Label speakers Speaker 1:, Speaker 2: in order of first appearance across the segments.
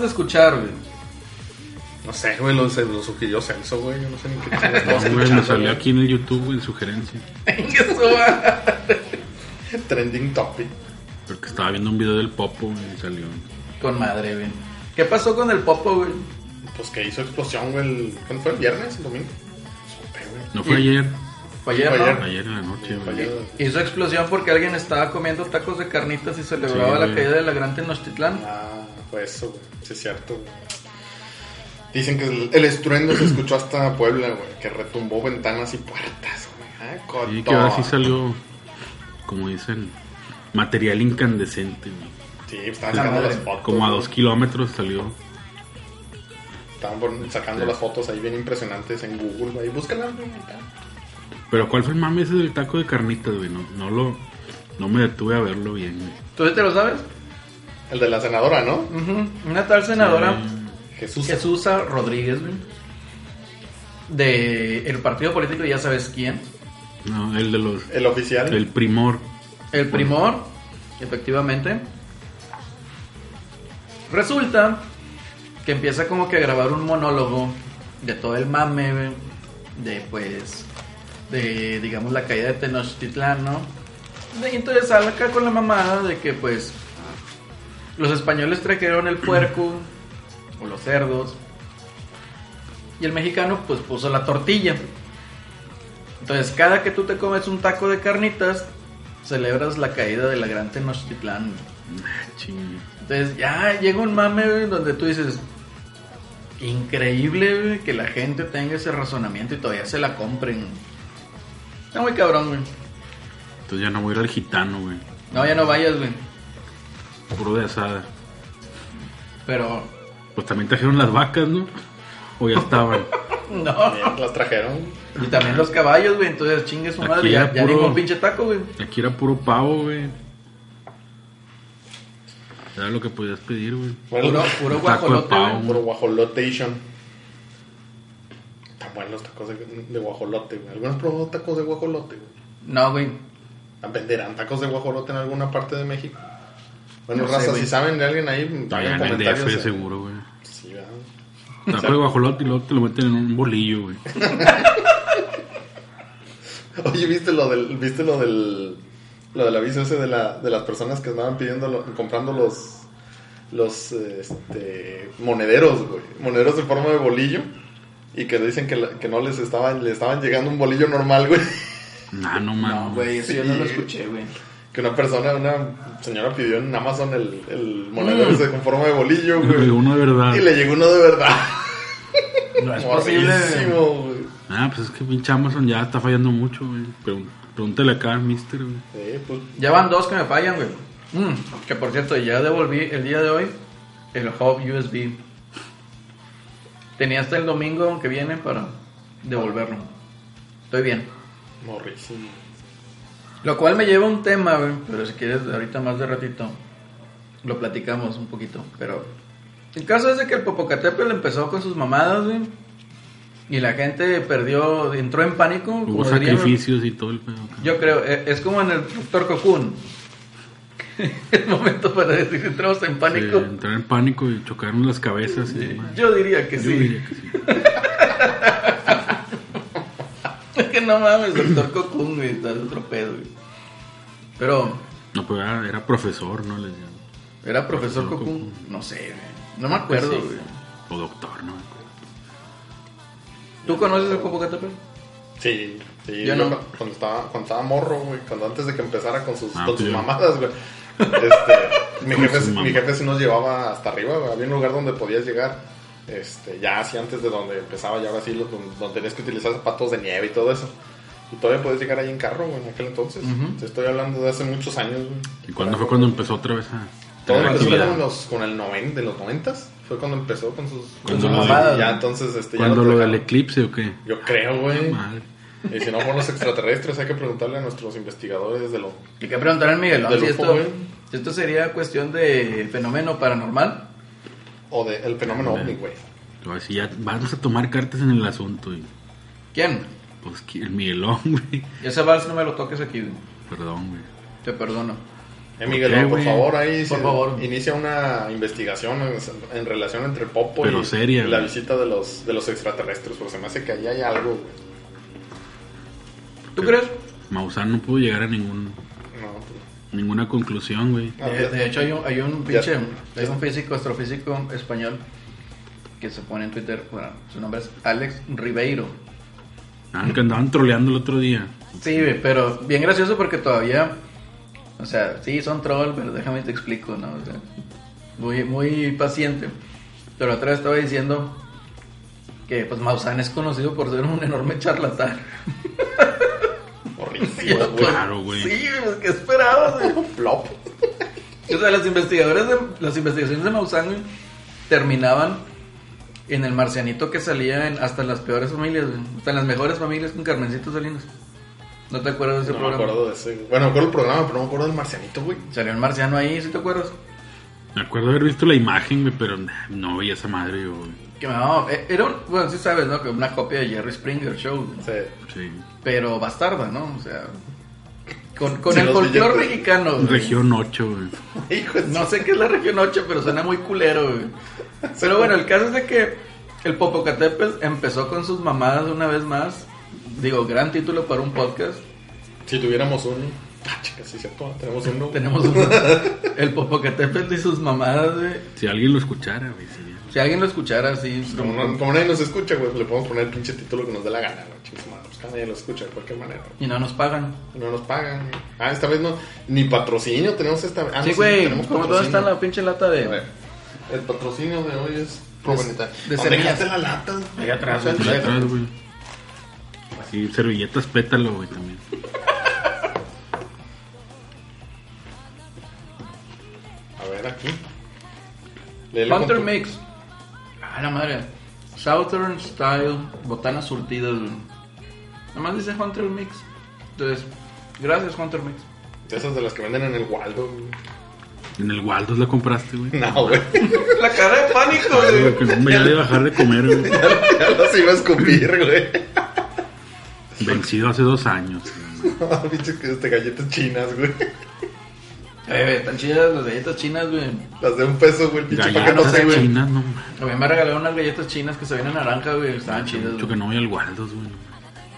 Speaker 1: acabamos de escuchar, güey?
Speaker 2: No sé, güey, lo, se- lo sugirió Celso, güey. Yo no sé ni qué chingados
Speaker 3: No, güey, me salió aquí en el YouTube, güey, en sugerencia.
Speaker 2: Trending topic.
Speaker 3: Porque estaba viendo un video del Popo güey, y salió.
Speaker 1: Con madre, güey. ¿Qué pasó con el Popo, güey?
Speaker 2: Pues que hizo explosión, güey. El, ¿Cuándo fue? ¿El viernes? ¿El domingo? Supe, güey.
Speaker 3: No fue
Speaker 1: Y-
Speaker 3: ayer,
Speaker 1: Fue ayer,
Speaker 2: Fue
Speaker 1: ¿no?
Speaker 2: ayer.
Speaker 3: ayer en la noche,
Speaker 2: ayer.
Speaker 1: Hizo explosión porque alguien estaba comiendo tacos de carnitas y celebraba
Speaker 3: Sí,
Speaker 1: la caída de la Gran Tenochtitlán.
Speaker 2: Ah, fue eso, güey. Sí, es cierto, güey. Dicen que el, el estruendo se escuchó hasta Puebla, güey. Que retumbó ventanas y puertas, güey. Ah,
Speaker 3: Sí,
Speaker 2: coto.
Speaker 3: que ahora sí salió, como dicen, material incandescente, güey.
Speaker 2: Sí, estaban sacando las fotos.
Speaker 3: Como a dos kilómetros salió.
Speaker 2: Estaban sacando las fotos ahí bien impresionantes en Google, güey. Búscalas, güey. acá.
Speaker 3: Pero ¿cuál fue el mame ese del taco de carnitas, güey? No, no lo... No me detuve a verlo bien, güey.
Speaker 1: ¿Tú sí te lo sabes?
Speaker 2: El de la senadora, ¿no?
Speaker 1: Una tal senadora,
Speaker 2: Jesús.
Speaker 1: Jesusa Rodríguez, güey. De el partido político, ya sabes quién.
Speaker 3: No, el de los...
Speaker 2: El oficial.
Speaker 3: El primor.
Speaker 1: El primor, efectivamente. Resulta que empieza como que a grabar un monólogo de todo el mame, güey, de pues, de digamos la caída de Tenochtitlán, ¿no? Y entonces sale acá con la mamada de que pues los españoles trajeron el puerco o los cerdos y el mexicano pues puso la tortilla. Entonces cada que tú te comes un taco de carnitas, celebras la caída de la gran Tenochtitlán.
Speaker 3: Ching.
Speaker 1: Entonces ya llega un mame donde tú dices, increíble que la gente tenga ese razonamiento y todavía se la compren. Está muy cabrón, güey.
Speaker 3: Entonces ya no voy a ir al gitano, güey.
Speaker 1: No, ya no vayas, güey.
Speaker 3: Puro de asada.
Speaker 1: Pero,
Speaker 3: Pues también trajeron las vacas, ¿no? O ya estaban.
Speaker 1: no.
Speaker 2: Las trajeron.
Speaker 1: Y también los caballos, güey. Entonces chingue su
Speaker 3: Aquí
Speaker 1: madre. Ya,
Speaker 3: era
Speaker 1: ya
Speaker 3: puro-
Speaker 1: ningún pinche taco, güey.
Speaker 3: Aquí era puro pavo, güey. Era lo que podías pedir, güey.
Speaker 2: Bueno,
Speaker 1: Puro, guajolote,
Speaker 3: pavo.
Speaker 1: güey.
Speaker 2: Puro guajolotation. Están buenos los tacos de, de guajolote, güey. ¿Algunos probó tacos de guajolote, güey?
Speaker 1: No, güey.
Speaker 2: ¿Venderán tacos de guajolote en alguna parte de México? Bueno,
Speaker 1: No
Speaker 2: raza, si saben de alguien ahí,
Speaker 3: en el
Speaker 2: eh.
Speaker 3: seguro, güey.
Speaker 2: Sí, ¿verdad?
Speaker 3: Taco de guajolote y luego te lo meten en un bolillo, güey.
Speaker 2: Oye, ¿viste lo del, viste lo del, lo del aviso ese de, la, de las personas que andaban pidiendo, lo- comprando los, los, este, monederos, güey, monederos en forma de bolillo y que dicen que, la- que no les estaban, le estaban llegando un bolillo normal, güey,
Speaker 3: Nah, no
Speaker 1: No,
Speaker 3: mames.
Speaker 1: güey. Eso yo no lo escuché, güey.
Speaker 2: Que una persona, una señora pidió en Amazon el, el monedero ese con forma de bolillo,
Speaker 3: Pero
Speaker 2: güey,
Speaker 3: uno de verdad.
Speaker 2: y le llegó uno de verdad,
Speaker 1: No es posible.
Speaker 2: Morrísimo, güey.
Speaker 3: Ah, pues es que pinche Amazon ya está fallando mucho, güey. Pregun- Pregúntale acá al mister, güey.
Speaker 2: Sí, pues,
Speaker 1: Ya van dos que me fallan, güey. Mm, que por cierto, ya devolví el día de hoy el hub USB. Tenía hasta el domingo que viene para devolverlo. Estoy bien.
Speaker 2: morrísimo.
Speaker 1: Lo cual me lleva a un tema, güey. Pero si quieres, ahorita más de ratito lo platicamos un poquito. Pero el caso es de que el Popocatépetl empezó con sus mamadas, güey. Y la gente perdió, entró en pánico.
Speaker 3: Hubo
Speaker 1: dirían
Speaker 3: sacrificios y todo el pedo.
Speaker 1: yo creo, eh, es como en el Doctor Cocoon. el momento para decir entramos en
Speaker 3: Sí,
Speaker 1: pánico.
Speaker 3: entrar en pánico y chocaron las cabezas. y demás.
Speaker 1: Yo diría que
Speaker 3: Yo
Speaker 1: sí.
Speaker 3: diría que sí.
Speaker 1: Es que no mames, Doctor Cocoon, güey, está de otro pedo, güey. Pero,
Speaker 3: No, pero era, era profesor, ¿no? Les decían.
Speaker 1: ¿era profesor
Speaker 3: Profesor
Speaker 1: Cocoon? No sé, güey. No me acuerdo,
Speaker 3: Pues sí.
Speaker 1: güey.
Speaker 3: O doctor, ¿no?
Speaker 1: ¿Tú conoces el Popocatépetl?
Speaker 2: Sí, sí.
Speaker 1: Yo no.
Speaker 2: cu- Cuando estaba, cuando estaba morro, güey, cuando antes de que empezara con sus,
Speaker 3: Ah,
Speaker 2: con
Speaker 3: pues
Speaker 2: sus mamadas, güey. Este, mi, jefe, mi jefe sí nos llevaba hasta arriba, güey. Había un lugar donde podías llegar, este, ya así antes de donde empezaba, ya así, lo- donde, donde tenías que utilizar zapatos de nieve y todo eso. Y todavía podías llegar ahí en carro, güey, en aquel entonces.
Speaker 1: Ujú.
Speaker 2: Te estoy hablando de hace muchos años, güey.
Speaker 3: ¿Y cuándo fue cuando empezó otra vez a
Speaker 2: Todo empezó con los, con el 90, de los 90 fue cuando empezó con sus, con
Speaker 3: Cuando
Speaker 2: sus
Speaker 3: lo de-
Speaker 2: mamadas. Ya entonces, este,
Speaker 3: ¿Cuándo
Speaker 2: te
Speaker 3: lo del eclipse o qué?
Speaker 2: Yo creo, güey.
Speaker 3: Madre.
Speaker 2: Y si no fueron los extraterrestres, hay que preguntarle a nuestros investigadores de lo...
Speaker 1: Hay que preguntarle al Miguelón
Speaker 2: Del
Speaker 1: si
Speaker 2: UFO,
Speaker 1: esto, si esto sería cuestión de fenómeno paranormal.
Speaker 2: O del fenómeno ovni, güey.
Speaker 3: A decir, ya vamos a tomar cartas en el asunto. Y
Speaker 1: ¿Quién?
Speaker 3: Pues que- el Miguelón, güey.
Speaker 1: Ese vals no me lo toques aquí, güey.
Speaker 3: Perdón, güey.
Speaker 1: Te perdono.
Speaker 2: Eh, Miguel,
Speaker 3: qué,
Speaker 2: por favor, ahí
Speaker 1: Por
Speaker 2: se
Speaker 1: favor.
Speaker 2: inicia una investigación en, en relación entre Popo
Speaker 3: Pero
Speaker 2: y,
Speaker 3: seria,
Speaker 2: y la visita de los, de los extraterrestres, porque se me hace que ahí hay algo, güey.
Speaker 1: ¿Tú crees?
Speaker 3: Maussan no pudo llegar a ningún,
Speaker 2: No, pues,
Speaker 3: ninguna conclusión, güey.
Speaker 2: Ah,
Speaker 1: De, de hecho, hay un, hay un pinche, hay un físico, astrofísico español que se pone en Twitter, bueno, su nombre es Alex Ribeiro.
Speaker 3: Ah, que andaban troleando el otro día.
Speaker 1: Sí, pero bien gracioso porque todavía, o sea, sí, son troll, pero déjame te explico, ¿no? O sea, muy, muy paciente. Pero otra vez estaba diciendo que, pues, Maussan es conocido por ser un enorme charlatán. pues,
Speaker 3: Claro, güey.
Speaker 1: Sí, pues, ¿qué esperabas, güey?
Speaker 2: Plop.
Speaker 1: O sea, las investigadores de, las investigaciones de Maussan terminaban en el marcianito que salía en, hasta en las peores familias, güey. hasta en las mejores familias con Carmencito Salinas. ¿No te acuerdas de ese
Speaker 2: No me
Speaker 1: programa?
Speaker 2: acuerdo de ese. güey. Bueno, me acuerdo del programa, pero no me acuerdo del marcianito, güey.
Speaker 1: Salió un marciano ahí, ¿sí te acuerdas?
Speaker 3: Me acuerdo haber visto la imagen, güey, pero no veía esa madre, güey.
Speaker 1: Que no, eh, era un, bueno, sí sabes, ¿no? Que una copia de Jerry Springer Show, güey.
Speaker 2: Sí.
Speaker 3: Sí.
Speaker 1: pero bastarda, ¿no? O sea, con, con el folclore mexicano. güey.
Speaker 3: Región 8, güey.
Speaker 2: Hijo
Speaker 1: No sé qué es la región 8, pero suena muy culero, güey. Pero bueno, el caso es de que el Popocatépetl empezó con sus mamadas una vez más. Digo, gran título para un podcast.
Speaker 2: Si tuviéramos un. Ah, chica, sí, cierto. Tenemos uno.
Speaker 1: Tenemos un, el Popocatépetl y sus mamadas, güey.
Speaker 3: Si alguien lo escuchara, güey.
Speaker 1: Si alguien lo escuchara así,
Speaker 2: Como, no- como nadie nos escucha, güey, le podemos poner el pinche título que nos dé la gana, güey. Madre, pues nadie lo escucha de cualquier manera.
Speaker 1: y no nos pagan.
Speaker 2: No nos pagan. güey. Ah, esta vez no. Ni patrocinio tenemos esta vez. Ah, no,
Speaker 1: sí, güey,
Speaker 2: tenemos
Speaker 1: ¿cómo dónde
Speaker 2: patrocinio.
Speaker 1: está la pinche lata
Speaker 2: A ver,
Speaker 1: de...?
Speaker 2: el patrocinio de hoy es.
Speaker 1: De-
Speaker 2: bonita.
Speaker 1: de
Speaker 2: ¿Dónde
Speaker 1: semillas.
Speaker 2: dejaste la lata?
Speaker 1: Ahí atrás,
Speaker 2: No
Speaker 1: güey.
Speaker 2: No sé.
Speaker 3: atrás, güey. Sí, servilletas pétalo, güey, también.
Speaker 2: ver, aquí.
Speaker 1: Hunter
Speaker 2: con tu-
Speaker 1: Mix. Ah, la madre. Southern Style, botanas surtidas. güey. Nada más dice Hunter Mix. Entonces, gracias Hunter Mix.
Speaker 2: De esas de las que venden en el Waldo, güey.
Speaker 3: En el Waldos la compraste, güey.
Speaker 2: No, güey.
Speaker 1: La cara de pánico,
Speaker 3: Güey, que no me bajar de comer, güey.
Speaker 2: ya las iba a escupir, güey.
Speaker 3: Vencido hace dos años.
Speaker 2: Pinches que este galletas chinas, güey.
Speaker 1: Eh, están chidas las galletas chinas, güey.
Speaker 2: Las de un peso, güey. Pinche que no sé, güey.
Speaker 3: chinas, no mames.
Speaker 1: A mí me regalaron unas galletas chinas que se ven en naranja, güey. Estaban chidas.
Speaker 3: Mucho
Speaker 1: güey.
Speaker 3: que no voy al Waldos, güey.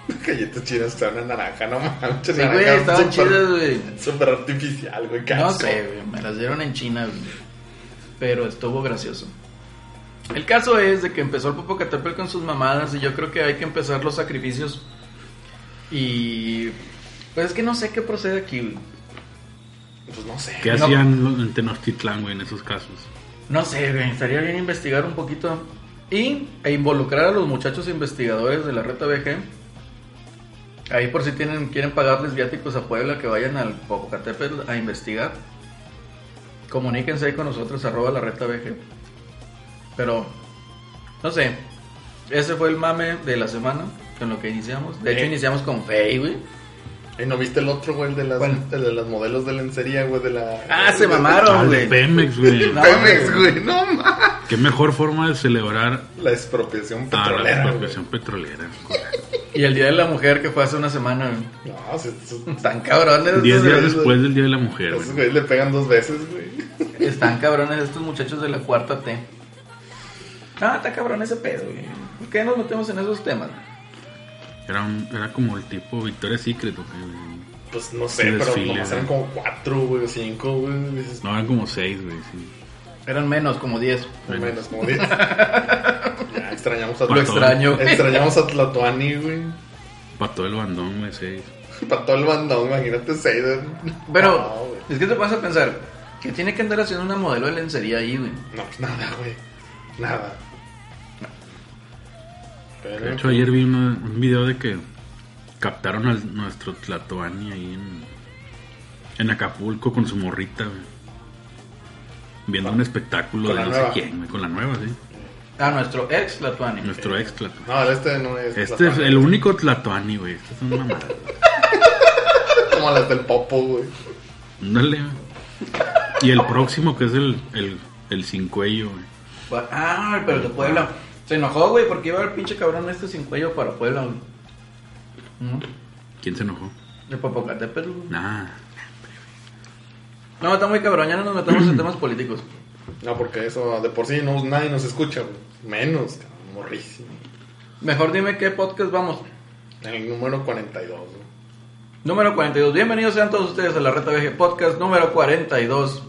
Speaker 2: Galletas chinas que saben a naranja, no manches.
Speaker 1: Sí, güey, estaban chidas, güey.
Speaker 2: Súper artificial, güey. qué
Speaker 1: No sé, güey, me las dieron en China, güey. Pero estuvo gracioso. El caso es de que empezó el Popocatépetl con sus mamadas y yo creo que hay que empezar los sacrificios. Y pues es que no sé qué procede aquí, güey.
Speaker 2: Pues no sé.
Speaker 3: ¿Qué
Speaker 1: No.
Speaker 3: hacían en Tenochtitlán, güey, en esos casos?
Speaker 1: No sé, güey, estaría bien investigar un poquito y e involucrar a los muchachos investigadores de la Reta BG. Ahí por si tienen quieren pagarles viáticos a Puebla que vayan al Popocatépetl a investigar. Comuníquense ahí con nosotros arroba la Reta BG. Pero no sé, ese fue el mame de la semana con lo que iniciamos. De hecho
Speaker 2: Eh.
Speaker 1: iniciamos con Fey, güey.
Speaker 2: ¿Y no viste el otro, güey, el de las,
Speaker 1: ¿Cuál?
Speaker 2: el de las modelos de lencería, güey, de la...
Speaker 1: Ah, se
Speaker 2: de-
Speaker 1: mamaron,
Speaker 3: Ah,
Speaker 1: güey.
Speaker 3: Pemex, güey.
Speaker 1: No,
Speaker 2: Pemex,
Speaker 1: güey.
Speaker 2: no mames.
Speaker 3: Qué mejor forma de celebrar
Speaker 2: La expropiación
Speaker 3: a la
Speaker 2: petrolera, güey.
Speaker 3: expropiación petrolera.
Speaker 1: Y el Día de la Mujer que fue hace una semana, güey.
Speaker 2: No, se, se-
Speaker 1: Están cabrones.
Speaker 3: Diez días después del Día de la Mujer,
Speaker 2: esos
Speaker 3: güey.
Speaker 2: güeyes le pegan dos veces, güey.
Speaker 1: Están cabrones estos muchachos de la cuarta T. Ah, está cabrón ese pedo, güey. ¿Por qué nos metemos en esos temas?
Speaker 3: Era, un- era como el tipo Victoria's Secret, ¿o qué?
Speaker 2: Pues no sé,
Speaker 3: Sí,
Speaker 2: pero
Speaker 3: desfile,
Speaker 2: nomás eran como cuatro, güey, o cinco, güey.
Speaker 3: No, eran como seis, güey, sí.
Speaker 1: Eran menos, como 10.
Speaker 2: no menos, como diez. ya, extrañamos a
Speaker 1: Lo extraño. güey.
Speaker 2: Extrañamos a Tlatuani, güey.
Speaker 3: Para todo el bandón, güey, seis.
Speaker 2: Para todo el bandón, imagínate seis. güey.
Speaker 1: Pero,
Speaker 2: No, güey.
Speaker 1: es que te vas a pensar que tiene que andar haciendo una modelo de lencería ahí, güey.
Speaker 2: No, pues nada, güey. Nada. Pero,
Speaker 3: De hecho, ayer vi una- un video de que captaron a nuestro Tlatoani ahí en, en Acapulco con su morrita, güey. Viendo un espectáculo de no
Speaker 2: nueva.
Speaker 3: sé quién, güey, con la nueva, sí.
Speaker 1: Ah, nuestro ex Latuani.
Speaker 3: Nuestro ex Tlatoani.
Speaker 2: No, este no es.
Speaker 3: Este es el único Tlatoani, güey. Este es una mamada.
Speaker 2: Como las del Popo, güey.
Speaker 3: Güey. Y el próximo, que es el, el, el sin cuello, güey.
Speaker 1: Ah, pero de Puebla. Se enojó, güey, porque iba el pinche cabrón este sin cuello para Puebla, güey.
Speaker 3: ¿Quién se enojó?
Speaker 1: El Popocatépetl. güey.
Speaker 3: Nah.
Speaker 1: No, está muy cabrón, ya no nos metemos en temas políticos.
Speaker 2: No, porque eso de por sí no, nadie nos escucha, güey. Menos, cabrón, morrísimo.
Speaker 1: Mejor dime qué podcast vamos.
Speaker 2: El número 42, güey.
Speaker 1: Número 42. Bienvenidos sean todos ustedes a la Reta VG Podcast número 42.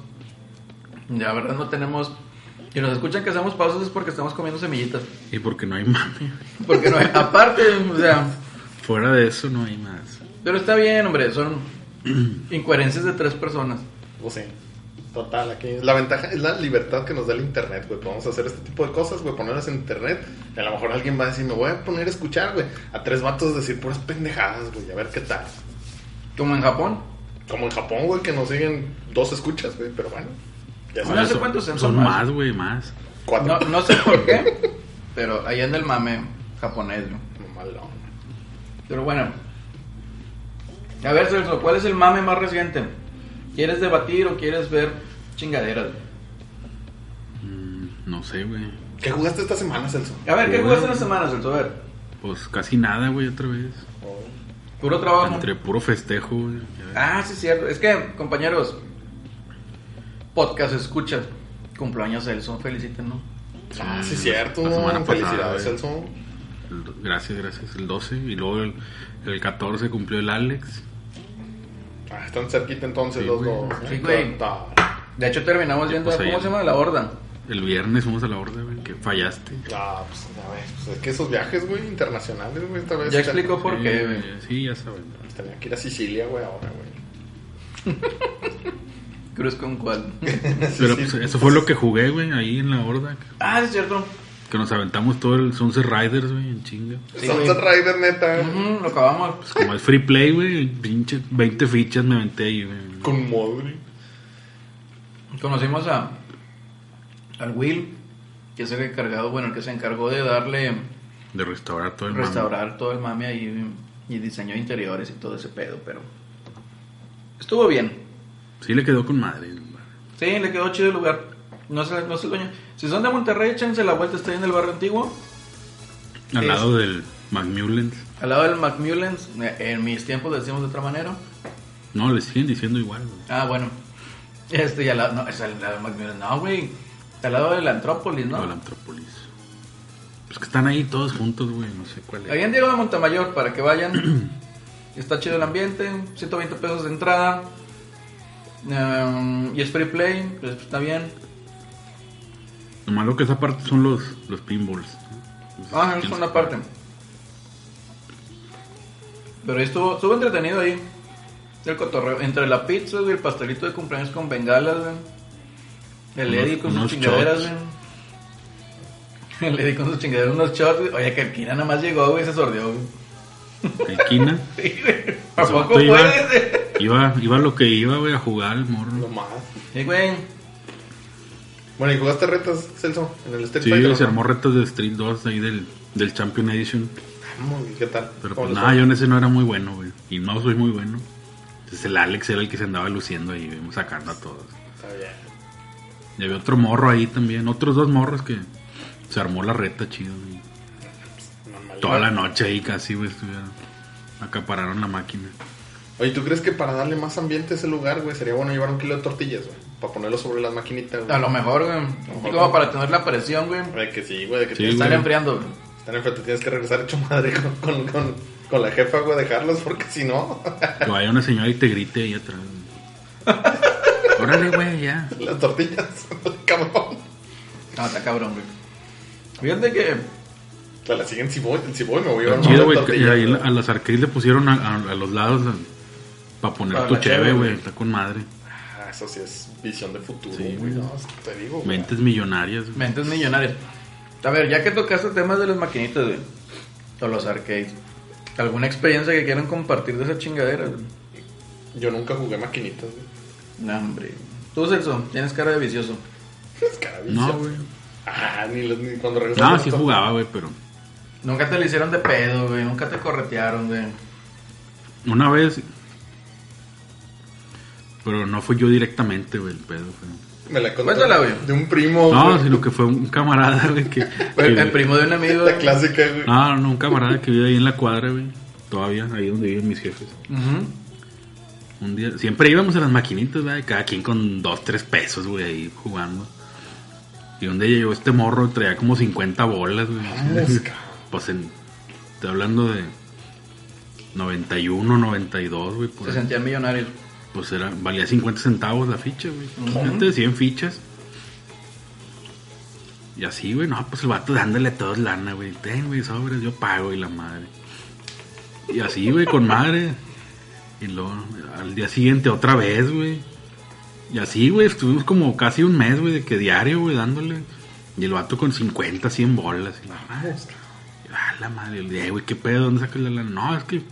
Speaker 1: Ya, verdad, no tenemos. Y nos escuchan que hacemos pausas es porque estamos comiendo semillitas.
Speaker 3: Y porque no hay mame.
Speaker 1: Porque no hay. Aparte, o sea.
Speaker 3: Fuera de eso no hay más.
Speaker 1: Pero está bien, hombre. Son incoherencias de tres personas.
Speaker 2: Pues sí. Total, aquí. La ventaja es la libertad que nos da el internet, güey. Podemos hacer este tipo de cosas, güey, ponerlas en internet. Y a lo mejor alguien va a decir, me voy a poner a escuchar, güey. A tres vatos decir puras pendejadas, güey. A ver qué tal.
Speaker 1: Como en Japón.
Speaker 2: Como en Japón, güey, que nos siguen dos escuchas, güey. Pero bueno. Ya
Speaker 1: No sé cuántos son
Speaker 3: Son
Speaker 1: más.
Speaker 3: güey, más.
Speaker 2: Cuatro.
Speaker 1: No, no sé por qué. Pero ahí anda el mame japonés, güey. Pero bueno. A ver, Celso, ¿cuál es el mame más reciente? ¿Quieres debatir o quieres ver chingaderas? güey?
Speaker 3: Mm, no sé, güey.
Speaker 2: ¿Qué jugaste esta semana, Celso?
Speaker 1: A ver, ¿qué jugaste en la semana, Celso? A ver.
Speaker 3: Pues casi nada, güey, otra vez.
Speaker 1: Puro trabajo.
Speaker 3: Entre puro festejo, güey.
Speaker 1: Ah, sí, es cierto. Es que, compañeros, podcast escuchas. Cumpleaños Celso, felicítenlo.
Speaker 2: Ah, sí, cierto.
Speaker 3: Semana
Speaker 2: Felicidades. Celso.
Speaker 3: El- Gracias, gracias. El 12. Y luego el, el 14 cumplió el Alex.
Speaker 2: Ah, están cerquita entonces
Speaker 3: Sí,
Speaker 2: los
Speaker 3: güey.
Speaker 2: dos.
Speaker 1: Sí, güey. De hecho, terminamos viendo,
Speaker 3: pues ahí-
Speaker 1: ¿cómo se llama? La Horda.
Speaker 3: El viernes fuimos a la horda, güey, que fallaste.
Speaker 2: Ah, pues, ya ves, pues, es que esos viajes, güey, internacionales, güey, esta vez.
Speaker 1: Ya explicó por
Speaker 3: Sí,
Speaker 1: qué,
Speaker 3: güey,
Speaker 1: güey.
Speaker 3: Sí, ya saben.
Speaker 2: Pues, Tenía que ir a Sicilia, güey, ahora, güey.
Speaker 1: Cruz con cuál.
Speaker 3: Pero pues, eso fue lo que jugué, güey, ahí en la horda.
Speaker 1: ah, sí, es cierto.
Speaker 3: Que nos aventamos todo el Sunset Riders, güey, en chinga.
Speaker 1: Sí,
Speaker 2: Sunset
Speaker 1: güey.
Speaker 2: Rider, neta.
Speaker 1: Ujú, lo acabamos.
Speaker 3: Pues como es free play, güey, pinche 20 fichas me aventé ahí, güey.
Speaker 2: Con Modri.
Speaker 1: Conocimos a al Will, que es el encargado, bueno, el que se encargó de darle,
Speaker 3: De restaurar todo el mame.
Speaker 1: restaurar todo el mame ahí y diseño de interiores y todo ese pedo, pero estuvo bien.
Speaker 3: Sí le quedó con madre.
Speaker 1: Sí, le quedó chido el lugar. No sé, no sé el dueño. Si son de Monterrey, échense la vuelta, está ahí en el barrio antiguo,
Speaker 3: Al
Speaker 1: Es-
Speaker 3: lado del Macmillans.
Speaker 1: al lado del Macmillans. Eh, En mis tiempos le decimos de otra manera.
Speaker 3: No, le siguen diciendo igual, güey.
Speaker 1: Ah, bueno. Este y al lado, no, es al lado del Macmillans. No, güey. Al lado del Antrópolis, ¿no?
Speaker 3: O la Antrópolis. Pues que están ahí todos juntos, güey, no sé cuál
Speaker 1: Ahí
Speaker 3: es.
Speaker 1: en Diego de Montemayor, para que vayan. Está chido el ambiente, 120 pesos de entrada. Um, y es free play, pues está bien.
Speaker 3: Lo malo que esa parte son los, los pinballs. ¿no?
Speaker 1: Ah, es una parte. Pero ahí estuvo, estuvo entretenido ahí. El cotorreo. Entre la pizza, güey, el pastelito de cumpleaños con bengalas. El Eddie con sus chingaderas. El Eddie con sus chingaderas, unos shots. Oye, que el Kira nada más llegó, güey, y se sordió, güey.
Speaker 3: El Kina.
Speaker 1: Sí, güey. ¿A
Speaker 3: Ese
Speaker 1: poco
Speaker 3: vato iba, iba, lo que iba, güey, a jugar el morro.
Speaker 2: más.
Speaker 1: Sí, güey.
Speaker 2: Bueno, ¿y jugaste retas, Celso? En el Street
Speaker 3: Sí,
Speaker 2: Fighter.
Speaker 3: se
Speaker 2: ¿no?
Speaker 3: armó retos de Street 2 ahí del, del Champion Edition.
Speaker 2: Vamos, ¿y ¿Qué tal?
Speaker 3: Pero
Speaker 2: ¿Cómo
Speaker 3: pues nada, yo en ese no era muy bueno, güey. Y no soy muy bueno. Entonces el Alex era el que se andaba luciendo ahí, güey, sacando a todos.
Speaker 2: Está bien.
Speaker 3: Y había otro morro ahí también, otros dos morros que se armó la reta chido, güey.
Speaker 2: Normal.
Speaker 3: Toda la noche ahí casi, güey, estuvieron. Acapararon la máquina.
Speaker 2: Oye, ¿tú crees que para darle más ambiente a ese lugar, güey, sería bueno llevar un kilo de tortillas, güey? Para ponerlo sobre las maquinitas, güey.
Speaker 1: A lo mejor, güey. Como para tener la presión, güey.
Speaker 2: De que sí, güey, de que
Speaker 3: Sí,
Speaker 2: tienes
Speaker 1: Están
Speaker 3: güey.
Speaker 1: enfriando, güey.
Speaker 2: Están enfrente, tienes que regresar hecho madre con, con, con, con la jefa, güey, dejarlos, porque si no,
Speaker 3: Que vaya una señora y te grite ahí atrás. güey. Órale, güey, ya.
Speaker 2: las tortillas, cabrón.
Speaker 1: No, está cabrón, güey. Fíjate que.
Speaker 2: O sea, la siguen si voy, si voy me voy a llevar
Speaker 3: Chido, güey.
Speaker 2: güey.
Speaker 3: a las arcades le pusieron a, a- a los lados para poner
Speaker 1: Para
Speaker 3: tu cheve, güey. Está con madre.
Speaker 2: Ah, eso sí es visión de futuro,
Speaker 3: Sí,
Speaker 2: güey.
Speaker 3: güey.
Speaker 2: No, te digo, güey.
Speaker 3: Mentes millonarias. güey.
Speaker 1: Mentes millonarias. A ver, ya que tocaste temas de las maquinitas, güey. O los arcades. ¿Alguna experiencia que quieran compartir de esa chingadera, güey?
Speaker 2: Yo nunca jugué maquinitas, güey.
Speaker 1: No, hombre. Tú, Celso, tienes cara de vicioso.
Speaker 2: Es caravicio.
Speaker 3: No, güey.
Speaker 2: Ah, ni, los- ni cuando regresamos.
Speaker 3: No, sí jugaba, güey, pero
Speaker 1: Nunca te le hicieron de pedo, güey. Nunca te corretearon, güey.
Speaker 3: una vez. Pero no fue yo directamente, güey, el pedo. fue-
Speaker 2: Me la conté
Speaker 1: Cuéntala, güey.
Speaker 2: de un primo.
Speaker 3: No,
Speaker 2: güey.
Speaker 3: sino que fue un camarada, güey, que...
Speaker 1: Fue el,
Speaker 3: que-
Speaker 1: el primo de un amigo.
Speaker 2: La
Speaker 1: güey.
Speaker 2: clásica, güey.
Speaker 3: No, no, un camarada que vive ahí en la cuadra, güey. todavía, ahí donde viven mis jefes.
Speaker 1: Ujú.
Speaker 3: Un día, siempre íbamos a las maquinitas, ¿verdad? Y Cada quien con dos, tres pesos, güey, ahí jugando. Y un día llegó este morro, traía como 50 bolas, güey.
Speaker 2: Cabrón.
Speaker 3: Pues en, estoy hablando de 91, 92, güey. por
Speaker 1: Se
Speaker 3: ahí.
Speaker 1: sentían millonarios.
Speaker 3: Pues era, valía 50 centavos la ficha, güey. Imagínate, 100 fichas. Y así, güey, no, pues el vato dándole a todos lana, güey. Ten, güey, sobres, yo pago y la madre. Y así, güey, con madre. Y luego, al día siguiente otra vez, güey. Y así, güey, estuvimos como casi un mes, güey, de que diario, güey, dándole. Y el vato con 50, 100 bolas. Y la madre. Ah, la madre, güey, ¿qué pedo? ¿Dónde sacas la lana? No, es que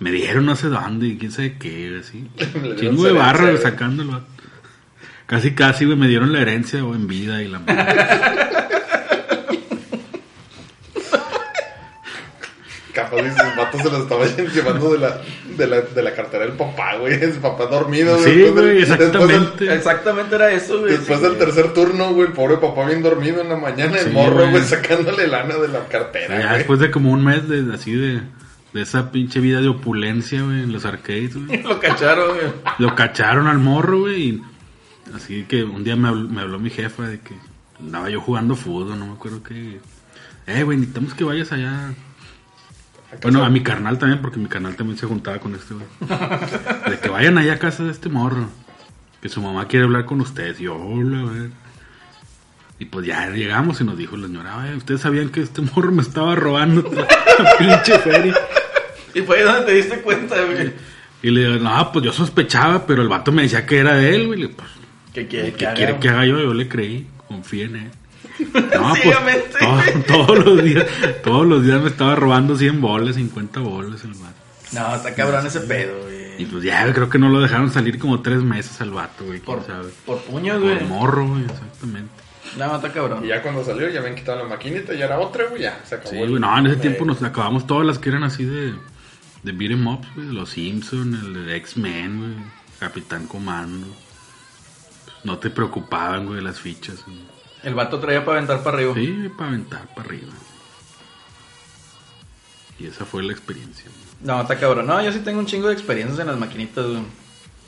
Speaker 3: me dieron no sé dónde y quién sabe qué, güey, así. Chingo de güey,
Speaker 2: güey.
Speaker 3: el vato. Casi, casi, güey, me dieron la herencia, güey, en vida y la madre.
Speaker 2: Capaz dices, el vato se lo estaba llevando de la, de la, de la cartera del papá, güey. Su papá dormido,
Speaker 3: Sí, güey,
Speaker 2: después del-
Speaker 3: exactamente.
Speaker 1: Exactamente era eso, güey.
Speaker 2: Después
Speaker 1: Sí,
Speaker 2: del
Speaker 1: güey.
Speaker 2: tercer turno, güey, el pobre papá bien dormido en la mañana, el
Speaker 3: Sí,
Speaker 2: morro,
Speaker 3: güey.
Speaker 2: güey, sacándole lana de la cartera,
Speaker 3: Ya
Speaker 2: güey.
Speaker 3: después de como un mes de así de, de esa pinche vida de opulencia, güey, en los arcades, güey.
Speaker 1: Lo cacharon, güey.
Speaker 3: Lo cacharon al morro, güey. y Así que un día me habló, me habló mi jefa de que andaba yo jugando fútbol, no me acuerdo qué. Eh, güey, necesitamos que vayas allá. Bueno, a mi carnal también, porque mi carnal también se juntaba con este, güey. De que vayan allá a casa de este morro. Que su mamá quiere hablar con ustedes. Y yo, hola, ver. Y pues ya llegamos y nos dijo la señora, "Ay, ustedes sabían que este morro me estaba robando toda la pinche feria.
Speaker 1: Y fue ahí donde te diste cuenta, güey.
Speaker 3: Y le digo, no, pues yo sospechaba, pero el vato me decía que era de él, güey. Le pues,
Speaker 1: ¿Qué quiere
Speaker 3: ¿Qué quiere que haga yo? Yo le creí, confié en él. No, pues todo- todos los días, todos los días me estaba robando 100 bolas, 50 bolas el vato.
Speaker 1: No, está cabrón ese pedo,
Speaker 3: Y
Speaker 1: güey.
Speaker 3: pues ya, creo que no lo dejaron salir como tres meses al vato, güey,
Speaker 1: Por,
Speaker 3: sabe.
Speaker 1: por puños, güey.
Speaker 3: Por morro, güey, exactamente.
Speaker 1: No, está cabrón.
Speaker 2: Y ya cuando salió, ya habían quitado la maquinita y ya era otra, güey, ya se acabó.
Speaker 3: Sí,
Speaker 2: el-
Speaker 3: güey, no, en ese tiempo nos acabamos todas las que eran así de, de beat 'em ups, güey, los Simpsons, el de X-Men, güey, Capitán Comando. No te preocupaban, güey, las fichas. güey.
Speaker 1: El vato traía para aventar para arriba.
Speaker 3: Sí, para aventar para arriba. Y esa fue la experiencia.
Speaker 1: No, está cabrón. No, yo sí tengo un chingo de experiencias en las maquinitas, güey.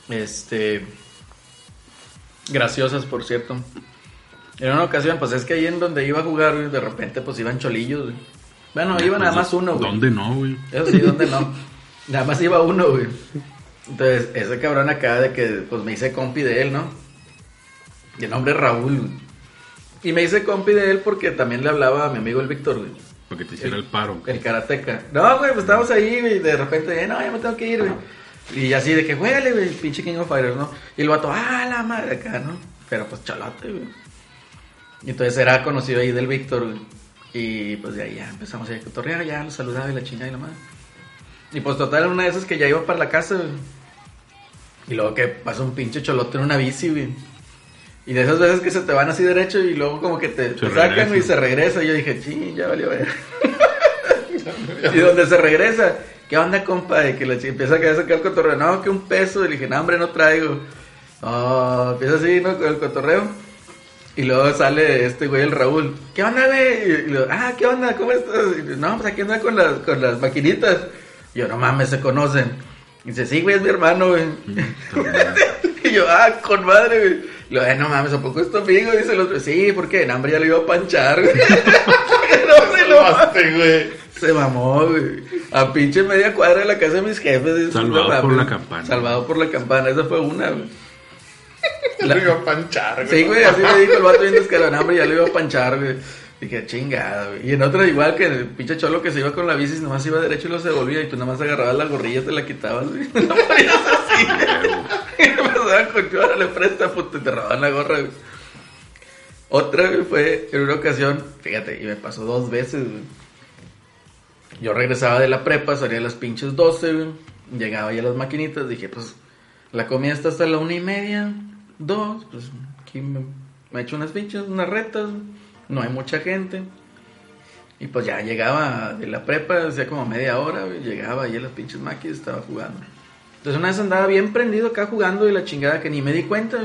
Speaker 1: Este. Graciosas, por cierto. En una ocasión, pues es que ahí en donde iba a jugar, güey, de repente, pues iban cholillos, güey. Bueno, iba nada más uno, güey.
Speaker 3: ¿Dónde no, güey?
Speaker 1: Eso sí, ¿dónde no? Nada más iba uno, güey. Entonces, ese cabrón acá de que, pues me hice compi de él, ¿no? Y el nombre es Raúl, güey. Y me hice compi de él porque también le hablaba a mi amigo el Víctor, güey.
Speaker 3: Para que te hiciera el paro.
Speaker 1: El karateca. No, güey, pues estábamos ahí, güey, y de repente, eh, no, ya me tengo que ir, güey. Y así de que, juégale, güey, pinche King of Fighters, ¿no? Y el vato, ah, la madre acá, ¿no? Pero pues chalote, güey. Y entonces era conocido ahí del Víctor, güey. Y pues de ahí ya empezamos a cotorrear, ya lo saludaba y la chingada y la madre. Y pues total, una de esas que ya iba para la casa, güey. Y luego que pasa un pinche cholote en una bici, güey. Y de esas veces que se te van así derecho y luego como que te, te sacan güey, y se regresa. Y yo dije, ching, ya valió ver. y donde se regresa, ¿qué onda, compa? Y que le empieza a querer sacar el cotorreo. No, que un peso. Y le dije, no, hombre, no traigo. No, empieza así, ¿no? Con el cotorreo. Y luego sale este güey, el Raúl. ¿Qué onda, güey? Y luego, ah, ¿qué onda? ¿Cómo estás? Y yo, no, pues aquí anda con las, con las maquinitas. Y yo, no mames, se conocen. Y dice, sí, güey, es mi hermano, güey. y yo, ah, con madre, güey. Y luego, eh, no mames, ¿a poco es tu amigo? Dice el otro, sí, ¿por qué? No, hombre, ya lo iba a panchar, güey. no, se lo
Speaker 2: güey.
Speaker 1: se mamó, güey. A pinche media cuadra de la casa de mis jefes.
Speaker 3: Salvado por la campana.
Speaker 1: Salvado por la campana. Esa fue una, güey.
Speaker 2: Lo iba a panchar,
Speaker 1: Sí, güey, así me dijo el vato bien descarado, hambre, ya lo iba a panchar, güey. Dije, chingada, güey. Y en otra igual que el pinche cholo que se iba con la bici, nomás iba derecho y luego se volvía y tú nomás agarrabas la gorrilla y te la quitabas, güey. No ponías así, güey. Y pasaban con yo, ahora le presta, puto, y te robaban la gorra, güey. Otra, güey, fue en una ocasión, fíjate, y me pasó dos veces, güey. Yo regresaba de la prepa, salía a las pinches 12, güey. Llegaba ya a las maquinitas, dije, pues, la comida está hasta la una y media, dos, pues, aquí me, me echo unas pinches, unas retas, no hay mucha gente. Y pues ya llegaba de la prepa, hacía como media hora, llegaba ahí a las pinches maquis, estaba jugando. Entonces una vez andaba bien prendido acá jugando y la chingada que ni me di cuenta.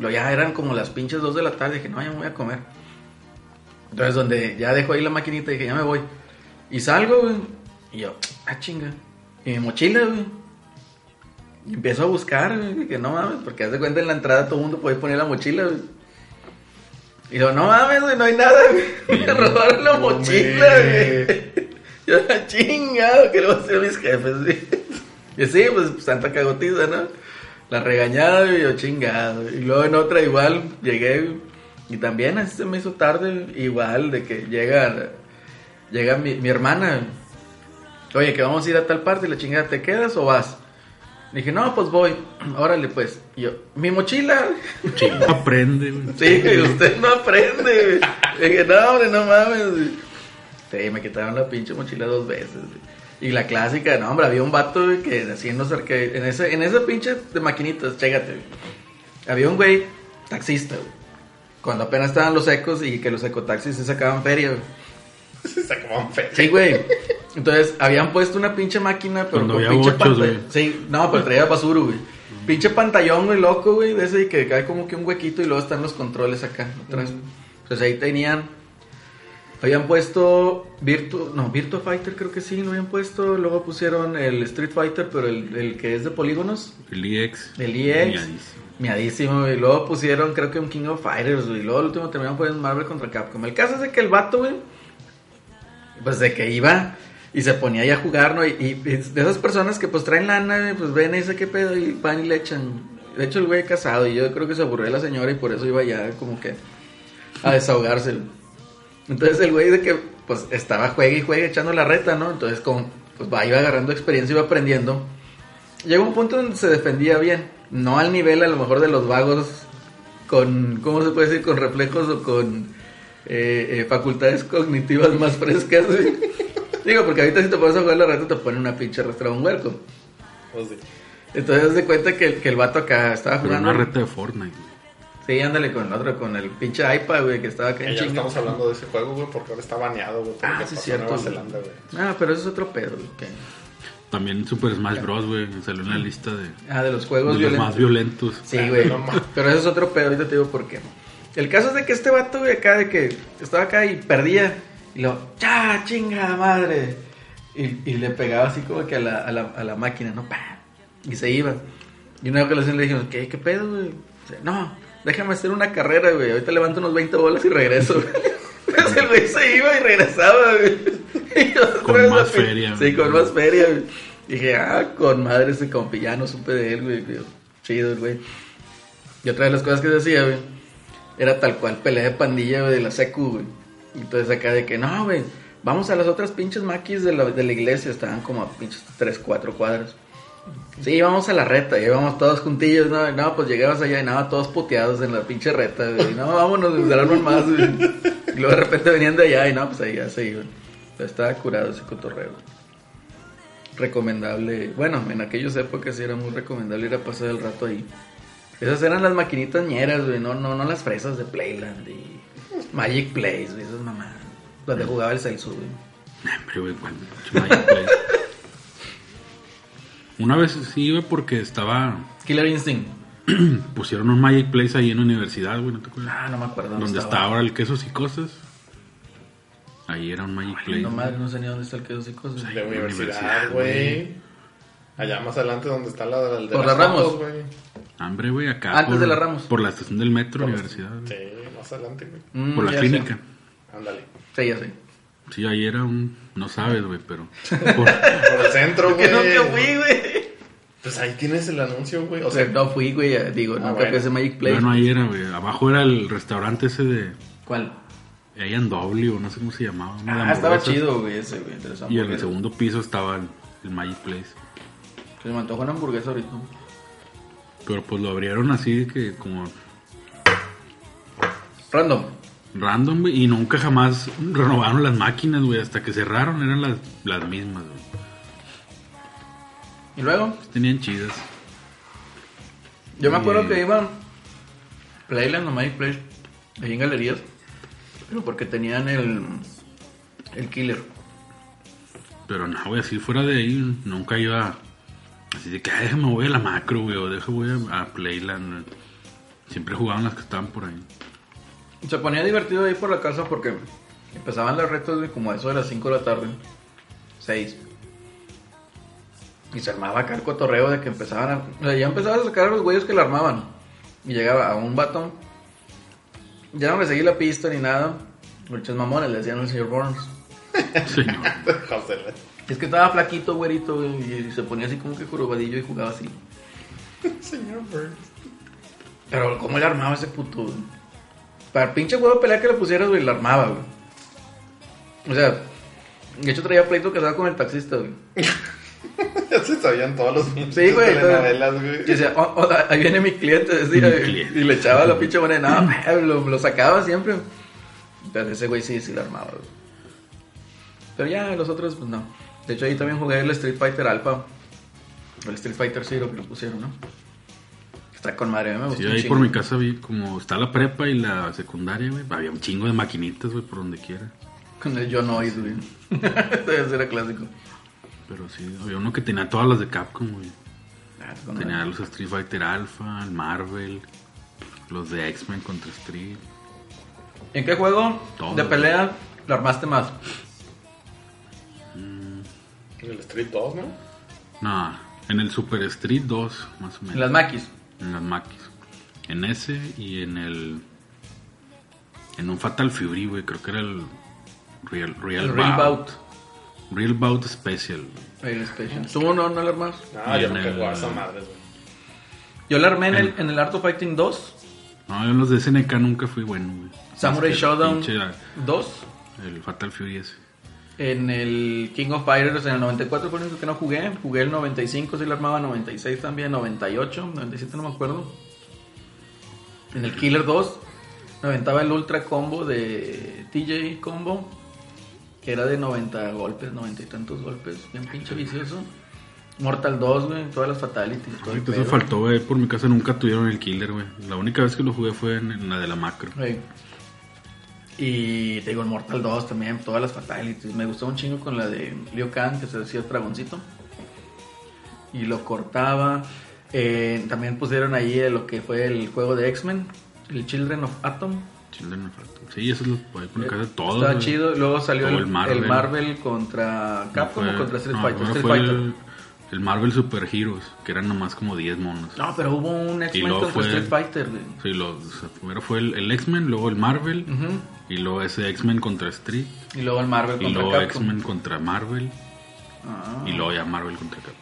Speaker 1: Lo ya eran como las pinches dos de la tarde, dije, no, ya me voy a comer. Entonces donde ya dejo ahí la maquinita, dije, ya me voy. Y salgo, güey. Y yo, ah, chinga. y mi mochila, güey. Y empiezo a buscar, que no mames, porque haz de cuenta en la entrada todo el mundo puede poner la mochila. Y digo, no mames, güey, no hay nada, güey. Me robaron la mochila, güey. Yo, chingado, que hacer a mis jefes, güey. Y sí, pues santa cagotiza, ¿no? La regañada, y yo chingado. Y luego en otra igual llegué, y también así se me hizo tarde, igual, de que llega, llega mi, mi hermana. Oye, que vamos a ir a tal parte y la chingada, ¿te quedas o vas? Dije, no, pues voy. Órale, pues. Y yo, mi mochila.
Speaker 3: Sí, aprende.
Speaker 1: Sí, que usted no aprende. güey. Dije, no, hombre, no mames. Sí, me quitaron la pinche mochila dos veces. güey. Y la clásica, no, hombre, había un vato güey, que haciendo cerca en ese, en ese pinche de maquinitas, chégate. güey. Había un güey taxista, güey. Cuando apenas estaban los ecos y que los ecotaxis se sacaban feria, güey.
Speaker 2: Se sacaban fe.
Speaker 1: Sí, güey. Entonces, habían puesto una pinche máquina, pero
Speaker 3: Cuando
Speaker 1: con
Speaker 3: había
Speaker 1: pinche pantalla. Sí, no, pero traía basura, güey. Pinche pantallón, güey, loco, güey, de ese que cae como que un huequito y luego están los controles acá atrás. Entonces ahí tenían. Habían puesto Virtu, no, Virtua Fighter creo que sí, lo habían puesto. Luego pusieron el Street Fighter, pero el, el que es de polígonos.
Speaker 3: El EX.
Speaker 1: El EX.
Speaker 3: Miadísimo.
Speaker 1: Miadísimo, güey. Luego pusieron, creo que un King of Fighters, güey. Luego el último terminaron poniendo Marvel contra Capcom. El caso es de que el vato, güey, pues de que iba y se ponía ahí a jugar, ¿no? Y, y de esas personas que pues traen lana, pues ven y dice qué pedo y van y le echan. De hecho, el güey casado y yo creo que se aburrió de la señora y por eso iba ya como que a desahogarse. güey. Entonces el güey de que pues estaba juegue y juegue echando la reta, ¿no? Entonces como pues va, iba agarrando experiencia, iba aprendiendo. Llegó un punto donde se defendía bien, no al nivel a lo mejor de los vagos con, ¿cómo se puede decir? Con reflejos o con eh, eh, facultades cognitivas más frescas. güey. Digo, porque ahorita si te pones a jugar la reta te ponen una pinche arrastrada a un huerco.
Speaker 2: Pues sí.
Speaker 1: Entonces haz de cuenta que, que el vato acá estaba
Speaker 3: Pero
Speaker 1: jugando.
Speaker 3: una reta de Fortnite.
Speaker 1: Sí, ándale con el otro, con el pinche iPad, güey, que estaba acá
Speaker 2: ya no estamos hablando de ese juego, güey, porque ahora está baneado, güey.
Speaker 1: Ah, sí,
Speaker 2: pasó
Speaker 1: cierto,
Speaker 2: En Nueva
Speaker 1: güey.
Speaker 2: Zelanda, güey.
Speaker 1: Ah, pero eso es otro pedo, güey. que-
Speaker 3: También Super Smash Bros, güey. Salió en la lista de,
Speaker 1: Ah, de los
Speaker 3: de
Speaker 1: juegos
Speaker 3: los
Speaker 1: violentos.
Speaker 3: más violentos.
Speaker 1: Sí, güey.
Speaker 2: No.
Speaker 1: Pero eso es otro pedo, ahorita te digo por qué. El caso es de que este vato, güey, acá de que estaba acá y perdía. Y lo, ¡ya, chinga madre! Y, y le pegaba así como que a la, a la, a la máquina, ¿no? ¡Pam! Y se iba. Y una ocasión le dijimos, ¿qué, qué pedo, güey? Dice, No, déjame hacer una carrera, güey. Ahorita levanto unos 20 bolas y regreso. Entonces el güey se iba y regresaba, güey. Y otra
Speaker 3: Con
Speaker 1: vez
Speaker 3: más
Speaker 1: la
Speaker 3: feria,
Speaker 1: Sí,
Speaker 3: güey.
Speaker 1: con más feria, güey. Dije, ah, con madre ese compi, ya no supe de él, güey. Chido, güey. Y otra de las cosas que se hacía, güey, era tal cual pelea de pandilla, güey, de la secu, güey. Y entonces acá de que, no, güey, vamos a las otras pinches maquis de la, de la iglesia, estaban como a pinches 3, 4 cuadras. Sí, vamos a la reta, y íbamos todos juntillos, ¿no? No, pues llegabas allá y nada, todos puteados en la pinche reta, güey. No, vámonos, arman más. Y luego de repente venían de allá y no, pues ahí ya se iban. Pero estaba curado ese cotorreo. Recomendable. Bueno, en aquellas épocas sí era muy recomendable ir a pasar el rato ahí. Esas eran las maquinitas ñeras, güey, no, no, no las fresas de Playland y Magic Place, güey, esas mamadas. Donde jugaba el Celso, güey.
Speaker 3: Hombre, güey, cuando- Magic Play. Una vez sí iba porque estaba.
Speaker 1: Killer Instinct.
Speaker 3: Pusieron un Magic Place ahí en la universidad, güey, ¿no te acuerdas?
Speaker 1: Ah, no me acuerdo.
Speaker 3: Donde está ahora el quesos y cosas. Ahí era un Magic Place.
Speaker 1: No madre, no sé ni dónde está el queso y cosas.
Speaker 2: De
Speaker 3: la
Speaker 2: universidad,
Speaker 3: universidad,
Speaker 2: güey. Allá más adelante donde está la de, de
Speaker 1: Por
Speaker 2: las
Speaker 1: la Ramos.
Speaker 2: fotos, güey.
Speaker 3: Hambre, güey, acá.
Speaker 1: Antes
Speaker 3: por-
Speaker 1: de la Ramos.
Speaker 3: Por la estación del metro,
Speaker 2: Por
Speaker 3: universidad. güey.
Speaker 2: Sí, más adelante, güey.
Speaker 1: Mm,
Speaker 3: Por la clínica.
Speaker 1: sé.
Speaker 2: Ándale.
Speaker 1: Sí, ya sé.
Speaker 3: Sí, ahí era un. No sabes, güey, pero. por-
Speaker 2: Por el centro, güey.
Speaker 1: nunca fui, güey.
Speaker 2: Pues ahí tienes el anuncio, güey.
Speaker 1: O sea, no fui, güey, ya digo, nunca
Speaker 2: bueno.
Speaker 1: fui a ese Magic Place.
Speaker 3: Bueno, ahí era, güey. Abajo era el restaurante ese de.
Speaker 1: ¿Cuál?
Speaker 3: A&W, o no sé cómo se llamaba.
Speaker 1: Ah, estaba chido, güey, ese, güey.
Speaker 3: Y en el segundo piso estaba el, el Magic Place.
Speaker 1: Se me antojó una hamburguesa ahorita.
Speaker 3: Pero pues lo abrieron así que como
Speaker 1: Random.
Speaker 3: random, güey. Y nunca jamás renovaron las máquinas, güey. Hasta que cerraron eran las, las mismas, güey.
Speaker 1: Y luego,
Speaker 3: Tenían chidas.
Speaker 1: yo me acuerdo que iba Playland o Magic Place, ahí en galerías, pero porque tenían el, el killer.
Speaker 3: Pero no, güey, así fuera de ahí nunca iba. Así de que, "Ay, déjame voy a la macro, güey. O déjame voy a, a Playland. güey". Siempre jugaban las que estaban por ahí.
Speaker 1: Se ponía divertido ahí por la casa porque empezaban las retas, güey, como a eso de las 5 de la tarde. 6. Y se armaba acá el cotorreo de que empezaban a... O sea, ya empezaban a sacar a los güeyes que la armaban. Y llegaba a un vato. Ya no le seguí la pista ni nada. Muchos mamones le decían al señor Burns.
Speaker 3: Señor.
Speaker 1: Es que estaba flaquito, güerito, güey, y se ponía así como que jorobadillo y jugaba así.
Speaker 2: Señor Burns.
Speaker 1: Pero, ¿cómo le armaba ese puto, güey? Para el pinche juego de pelea que le pusieras, güey, le armaba, güey. O sea, de hecho traía pleito casado con el taxista, güey.
Speaker 2: Ya se sabían todos los pinches
Speaker 1: Sí, güey.
Speaker 2: telenovelas,
Speaker 1: Y
Speaker 2: güey.
Speaker 1: decía, oh, oh, ahí viene mi cliente, decía,
Speaker 3: Mi
Speaker 1: güey,
Speaker 3: cliente.
Speaker 1: y le echaba la pinche moneda. No, lo, lo sacaba siempre. Pero ese güey sí, sí lo armaba, güey. Pero ya, los otros, pues no. De hecho, ahí también jugué el Street Fighter Alpha. O el Street Fighter Zero que lo pusieron, ¿no? Está con madre, a mí me gustó
Speaker 3: Sí, ahí
Speaker 1: chingo.
Speaker 3: por mi casa vi como está la prepa y la secundaria, güey. Había un chingo de maquinitas, güey, por donde quiera.
Speaker 1: Con el John Oid, güey. Ese era clásico.
Speaker 3: Pero sí, había uno que tenía todas las de Capcom, güey.
Speaker 1: Ah, con
Speaker 3: Tenía los Street Fighter Alpha, el Marvel, los de X-Men contra Street.
Speaker 1: ¿En qué juego
Speaker 3: Todo.
Speaker 1: de pelea lo armaste más?
Speaker 2: En el Street 2, ¿no?
Speaker 3: No, en el Super Street 2, más o
Speaker 1: En
Speaker 3: menos.
Speaker 1: las maquis.
Speaker 3: En las maquis. En ese y en el. En un Fatal Fury, güey. Creo que era el. Real, Real,
Speaker 1: El Real
Speaker 3: Bout.
Speaker 1: Bout.
Speaker 3: Real Bout Special.
Speaker 1: El Special. ¿Tú no, no lo armas?
Speaker 2: Ah,
Speaker 3: Y
Speaker 2: yo
Speaker 3: el-
Speaker 2: jugaba esa madre, güey.
Speaker 1: Yo lo armé en el, en el Art of Fighting 2.
Speaker 3: No, yo en los de SNK nunca fui bueno, güey.
Speaker 1: Samurai Showdown
Speaker 3: pinche-
Speaker 1: 2.
Speaker 3: El Fatal Fury ese.
Speaker 1: En el King of Fighters en el 94 fue el único que no jugué. Jugué el 95, sí lo armaba. 96 también. 98, 97 no me acuerdo. En el Killer 2 me aventaba el Ultra Combo de TJ Combo. Que era de 90 golpes, 90 y tantos golpes. Bien pinche vicioso. Mortal 2, güey. Todas las fatalities. todo
Speaker 3: Ahorita eso faltó, güey. Por mi casa nunca tuvieron el killer, güey. La única vez que lo jugué fue en, en la de la macro.
Speaker 1: Sí. Y te digo, el Mortal 2 también, todas las fatalities. Me gustó un chingo con la de Liu Kang, que se decía el dragoncito. Y lo cortaba. Eh, también pusieron ahí lo que fue el juego de X-Men, el Children of Atom.
Speaker 3: Children of Atom. Sí, eso es lo mi casa todo.
Speaker 1: Estaba
Speaker 3: güey.
Speaker 1: chido. Luego salió el,
Speaker 3: el
Speaker 1: el
Speaker 3: Marvel.
Speaker 1: Marvel. contra Capcom
Speaker 3: Fue-
Speaker 1: o contra Street
Speaker 3: no,
Speaker 1: Fighter. Street Fighter.
Speaker 3: El, el Marvel Super Heroes, que eran nomás como 10 monos.
Speaker 1: No, pero hubo un X-Men contra
Speaker 3: fue-
Speaker 1: Street Fighter. güey.
Speaker 3: Sí, lo, o sea, primero fue el, X-Men, luego el Marvel,
Speaker 1: Ujú.
Speaker 3: Y luego ese X-Men contra Street,
Speaker 1: Y luego el Marvel
Speaker 3: y
Speaker 1: contra
Speaker 3: luego
Speaker 1: Capcom.
Speaker 3: X-Men contra Marvel,
Speaker 1: Ah.
Speaker 3: y luego ya Marvel contra Capcom.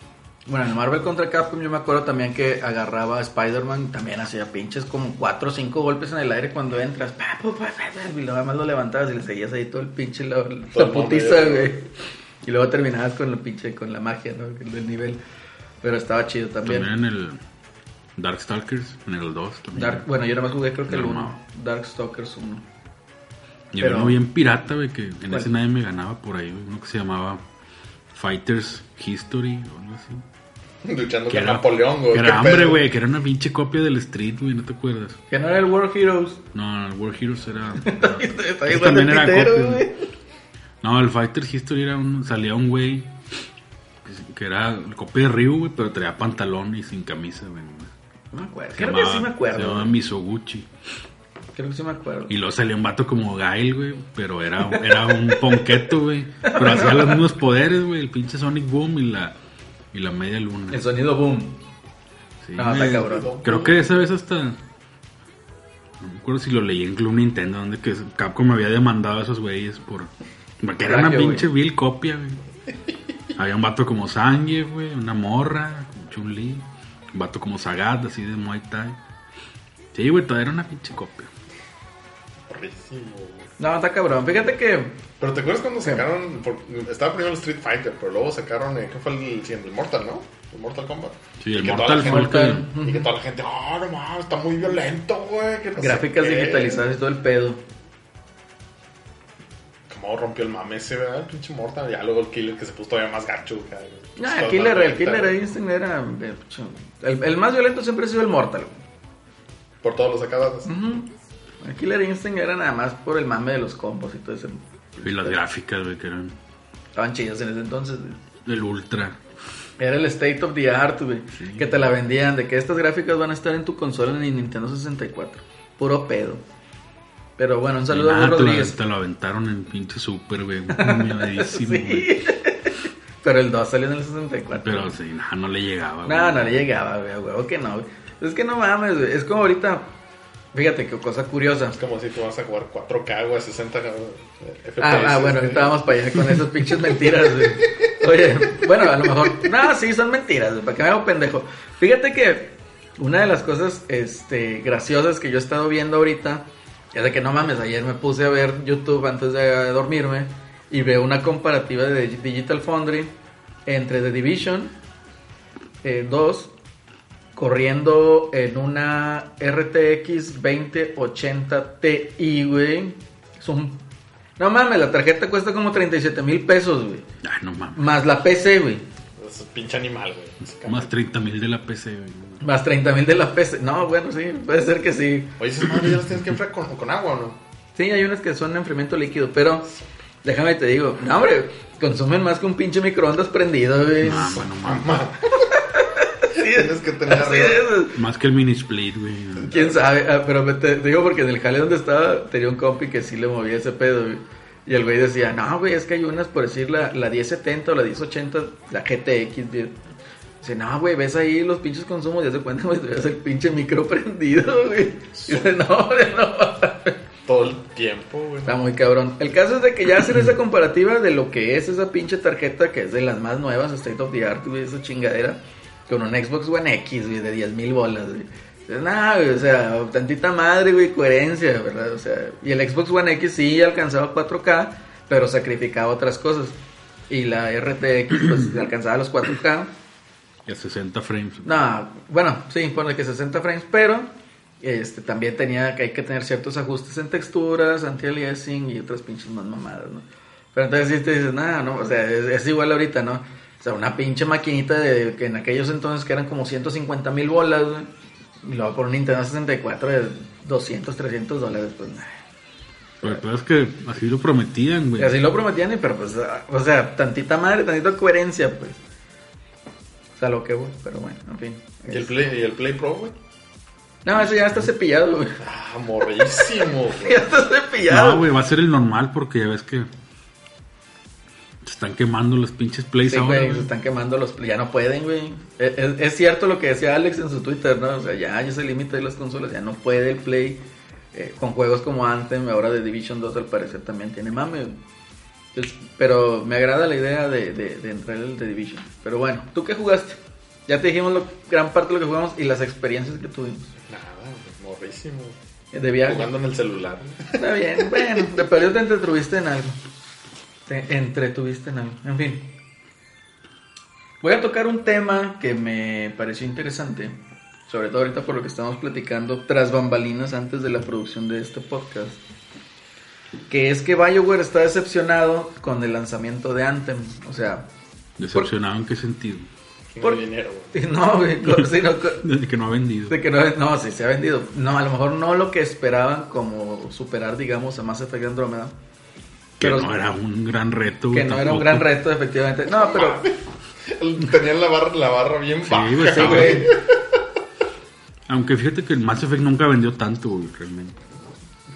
Speaker 1: Bueno, en el Marvel contra Capcom yo me acuerdo también que agarraba a Spider-Man, también hacía pinches como 4 o 5 golpes en el aire cuando entras, pa, pa, pa, pa, pa, y luego además lo levantabas y le seguías ahí todo el pinche, la, putiza, güey. Y luego terminabas con la pinche, con la magia, ¿no? Del nivel. Pero estaba chido también.
Speaker 3: También en el Darkstalkers, en el 2 también.
Speaker 1: Dark, bueno, yo nada más jugué creo que el
Speaker 3: No,
Speaker 1: 1,
Speaker 3: no.
Speaker 1: Darkstalkers 1.
Speaker 3: Y
Speaker 1: pero-
Speaker 3: había uno bien pirata, güey, que en
Speaker 1: ¿Cuál?
Speaker 3: ese nadie me ganaba por ahí, güey, uno que se llamaba Fighters History o algo así.
Speaker 2: Luchando
Speaker 3: Que
Speaker 2: con
Speaker 3: era,
Speaker 2: Napoleón, güey.
Speaker 3: que era hambre, güey, que era una pinche copia del Street, güey, ¿no te acuerdas?
Speaker 1: Que no era el World Heroes.
Speaker 3: No, el War Heroes era...
Speaker 1: Está
Speaker 3: Ese también era
Speaker 1: pitero,
Speaker 3: copia,
Speaker 1: güey.
Speaker 3: No, el Fighter History era un, salía un güey que, que era el copia de Ryu, güey, pero traía pantalón y sin camisa, güey.
Speaker 1: No me acuerdo.
Speaker 3: Se
Speaker 1: Creo que
Speaker 3: llamaba-
Speaker 1: sí me
Speaker 3: Se
Speaker 1: acuerdo.
Speaker 3: llamaba
Speaker 1: güey.
Speaker 3: Misoguchi.
Speaker 1: Creo que sí me acuerdo.
Speaker 3: Y luego salía un vato como Gail, güey, pero era, era un ponqueto, güey. Pero hacía los mismos poderes, güey, el pinche Sonic Boom y la, y la media luna.
Speaker 1: El sonido boom.
Speaker 3: Sí,
Speaker 1: No, está cabrón.
Speaker 3: Creo que esa vez hasta... No me acuerdo si lo leí en Club Nintendo, donde que Capcom había demandado a esos güeyes por... Porque era una pinche vil copia, güey. Había un vato como Sangue, güey, una morra, Chun-Li. Un vato como Sagat, así de Muay Thai. Sí, güey, todo era una pinche copia.
Speaker 2: Güey.
Speaker 1: No, está cabrón. Fíjate que
Speaker 2: Pero ¿te acuerdas cuando sacaron? por- estaba primero el Street Fighter, pero luego sacaron. eh, ¿Qué fue el, sí, el Mortal, no? El Mortal Kombat.
Speaker 3: Sí, el
Speaker 2: Y que toda
Speaker 3: Mortal
Speaker 2: la
Speaker 3: fue el
Speaker 2: gente-
Speaker 3: que...
Speaker 2: Y que toda la gente, ah, no mames, está muy violento, güey. que no
Speaker 1: gráficas
Speaker 2: qué".
Speaker 1: digitalizadas y todo el pedo.
Speaker 2: Como rompió el mame ese, ¿verdad? El pinche Mortal. Ya luego el Killer que se puso todavía más gacho. güey.
Speaker 1: No,
Speaker 2: Pues,
Speaker 1: el Killer, el Killer Instinct era. eh, pucho, El, el más violento siempre ha sido el Mortal. güey.
Speaker 2: Por todos los sacadas.
Speaker 1: El Killer Instinct era nada más por el mame de los combos y todo eso.
Speaker 3: Y las gráficas, güey, que eran
Speaker 1: Estaban chidas en ese entonces. güey.
Speaker 3: el Ultra.
Speaker 1: Era el state of the art, güey. Que te la vendían de que estas gráficas van a estar en tu consola en el Nintendo 64. Puro pedo. Pero bueno, un saludo a Hugo
Speaker 3: te, lo,
Speaker 1: Rodríguez.
Speaker 3: te lo aventaron en pinche super, güey. Miadísimo, güey.
Speaker 1: Pero el 2 salió en el 64.
Speaker 3: Pero sí, no, no le llegaba.
Speaker 1: No,
Speaker 3: güey.
Speaker 1: no le llegaba, güey, huevo que no, güey. Es que no mames, güey. Es como ahorita, fíjate qué cosa curiosa.
Speaker 2: Es como si tú vas a jugar 4K, güey, 60 FPS.
Speaker 1: Ah, ah, bueno, vamos para allá con esas pinches mentiras, güey. Oye, bueno, a lo mejor. No, sí, son mentiras, güey. ¿Para qué me hago pendejo? Fíjate que una de las cosas este, graciosas que yo he estado viendo ahorita es de que no mames, ayer me puse a ver YouTube antes de dormirme y veo una comparativa de Digital Foundry entre The Division eh, 2 corriendo en una RTX 2080 Ti, güey. Es un... No mames, la tarjeta cuesta como 37 mil pesos, güey.
Speaker 3: Ah, no mames.
Speaker 1: Más la PC, güey.
Speaker 2: Es un pinche animal, güey.
Speaker 3: Más 30 mil de la PC, güey.
Speaker 1: Más 30 mil de la PC. No, bueno, sí, puede ser que sí.
Speaker 2: Oye, esas madres ya las tienes que enfriar con, con agua, ¿o no?
Speaker 1: Sí, hay unas que son enfriamiento líquido, pero déjame te digo, no, hombre, consumen más que un pinche microondas prendido, güey.
Speaker 3: Ah, bueno, mames.
Speaker 2: Mamá.
Speaker 1: Sí,
Speaker 2: Tienes que tener
Speaker 1: así
Speaker 2: arriba.
Speaker 1: es.
Speaker 3: Más que el mini split, güey.
Speaker 1: Quién sabe, Ah, pero me te, te digo porque en el jale donde estaba tenía un compi que sí le movía ese pedo, güey. Y el güey decía, no, güey, es que hay unas, por decir, la, la 1070 o la 1080, la GTX, güey. Dice, no, güey, ves ahí los pinches consumos, ya se cuenta, güey, ves el pinche micro prendido, güey. Dice, no, hombre, no.
Speaker 2: Todo el tiempo, güey.
Speaker 1: Está muy cabrón. El caso es de que ya hacen esa comparativa de lo que es esa pinche tarjeta, que es de las más nuevas, State of the Art, güey, esa chingadera, con un Xbox One X, güey, de 10 mil bolas, güey. Nah, güey, o sea, tantita madre, güey, coherencia, ¿verdad? O sea, y el Xbox One X sí alcanzaba 4K, pero sacrificaba otras cosas. Y la RTX, pues, alcanzaba los 4K.
Speaker 3: Y a 60 frames.
Speaker 1: No, bueno, sí, ponle que 60 frames, pero este también tenía que hay que tener ciertos ajustes en texturas, anti-aliasing y otras pinches más mamadas, ¿no? Pero entonces sí te dices, nada, no, o sea, es, es igual ahorita, ¿no? O sea, una pinche maquinita de que en aquellos entonces que eran como 150 mil bolas, güey, y luego por un Nintendo 64 de 200, 300 dólares, pues nada.
Speaker 3: Pero el peor es que así lo prometían, güey.
Speaker 1: Así lo prometían, y pero pues, o sea, tantita madre, tantita coherencia, pues. O sea, lo que voy, pero bueno, en fin.
Speaker 2: ¿Y el Play, y el Play Pro, güey?
Speaker 1: No, eso ya está cepillado, güey.
Speaker 2: Ah, morrísimo, güey.
Speaker 1: Ya está cepillado.
Speaker 3: No, güey, va a ser el normal porque ya ves que están quemando los pinches plays
Speaker 1: Sí,
Speaker 3: ahora.
Speaker 1: güey, se están quemando los... Ya no pueden, güey. Es, es- es cierto lo que decía Alex en su Twitter, ¿no? O sea, ya, ya se limita de las consolas, ya no puede el Play eh, con juegos como Anthem, ahora de Division 2 al parecer también tiene mame. Entonces, pero me agrada la idea de, de, de entrar el de Division. Pero bueno, ¿tú qué jugaste? Ya te dijimos lo- gran parte de lo que jugamos y las experiencias que tuvimos.
Speaker 2: Nada, güey, morrísimo.
Speaker 1: De viaje.
Speaker 2: Jugando en el celular.
Speaker 1: Está bien, bueno, de perdido te entretuviste en algo. Te entretuviste en algo. En fin. Voy a tocar un tema que me pareció interesante. Sobre todo ahorita por lo que estamos platicando tras bambalinas antes de la producción de este podcast. Que es que BioWare está decepcionado con el lanzamiento de Anthem. O sea,
Speaker 3: Decepcionado en qué sentido.
Speaker 1: Por-
Speaker 2: dinero, güey.
Speaker 1: no, güey, co- sí, no, co-
Speaker 3: Desde que no ha vendido.
Speaker 1: de que no, no, sí se ha vendido. No, a lo mejor no lo que esperaban como superar, digamos, a Mass Effect Andromeda.
Speaker 3: Que
Speaker 1: Pero-
Speaker 3: no era un gran reto.
Speaker 1: Que
Speaker 3: güey,
Speaker 1: no era un
Speaker 3: tampoco.
Speaker 1: gran reto, efectivamente. No, pero
Speaker 2: Tenían la barra, la barra bien
Speaker 3: sí,
Speaker 2: güey.
Speaker 1: güey,
Speaker 3: Aunque fíjate que el Mass Effect nunca vendió tanto, güey, realmente.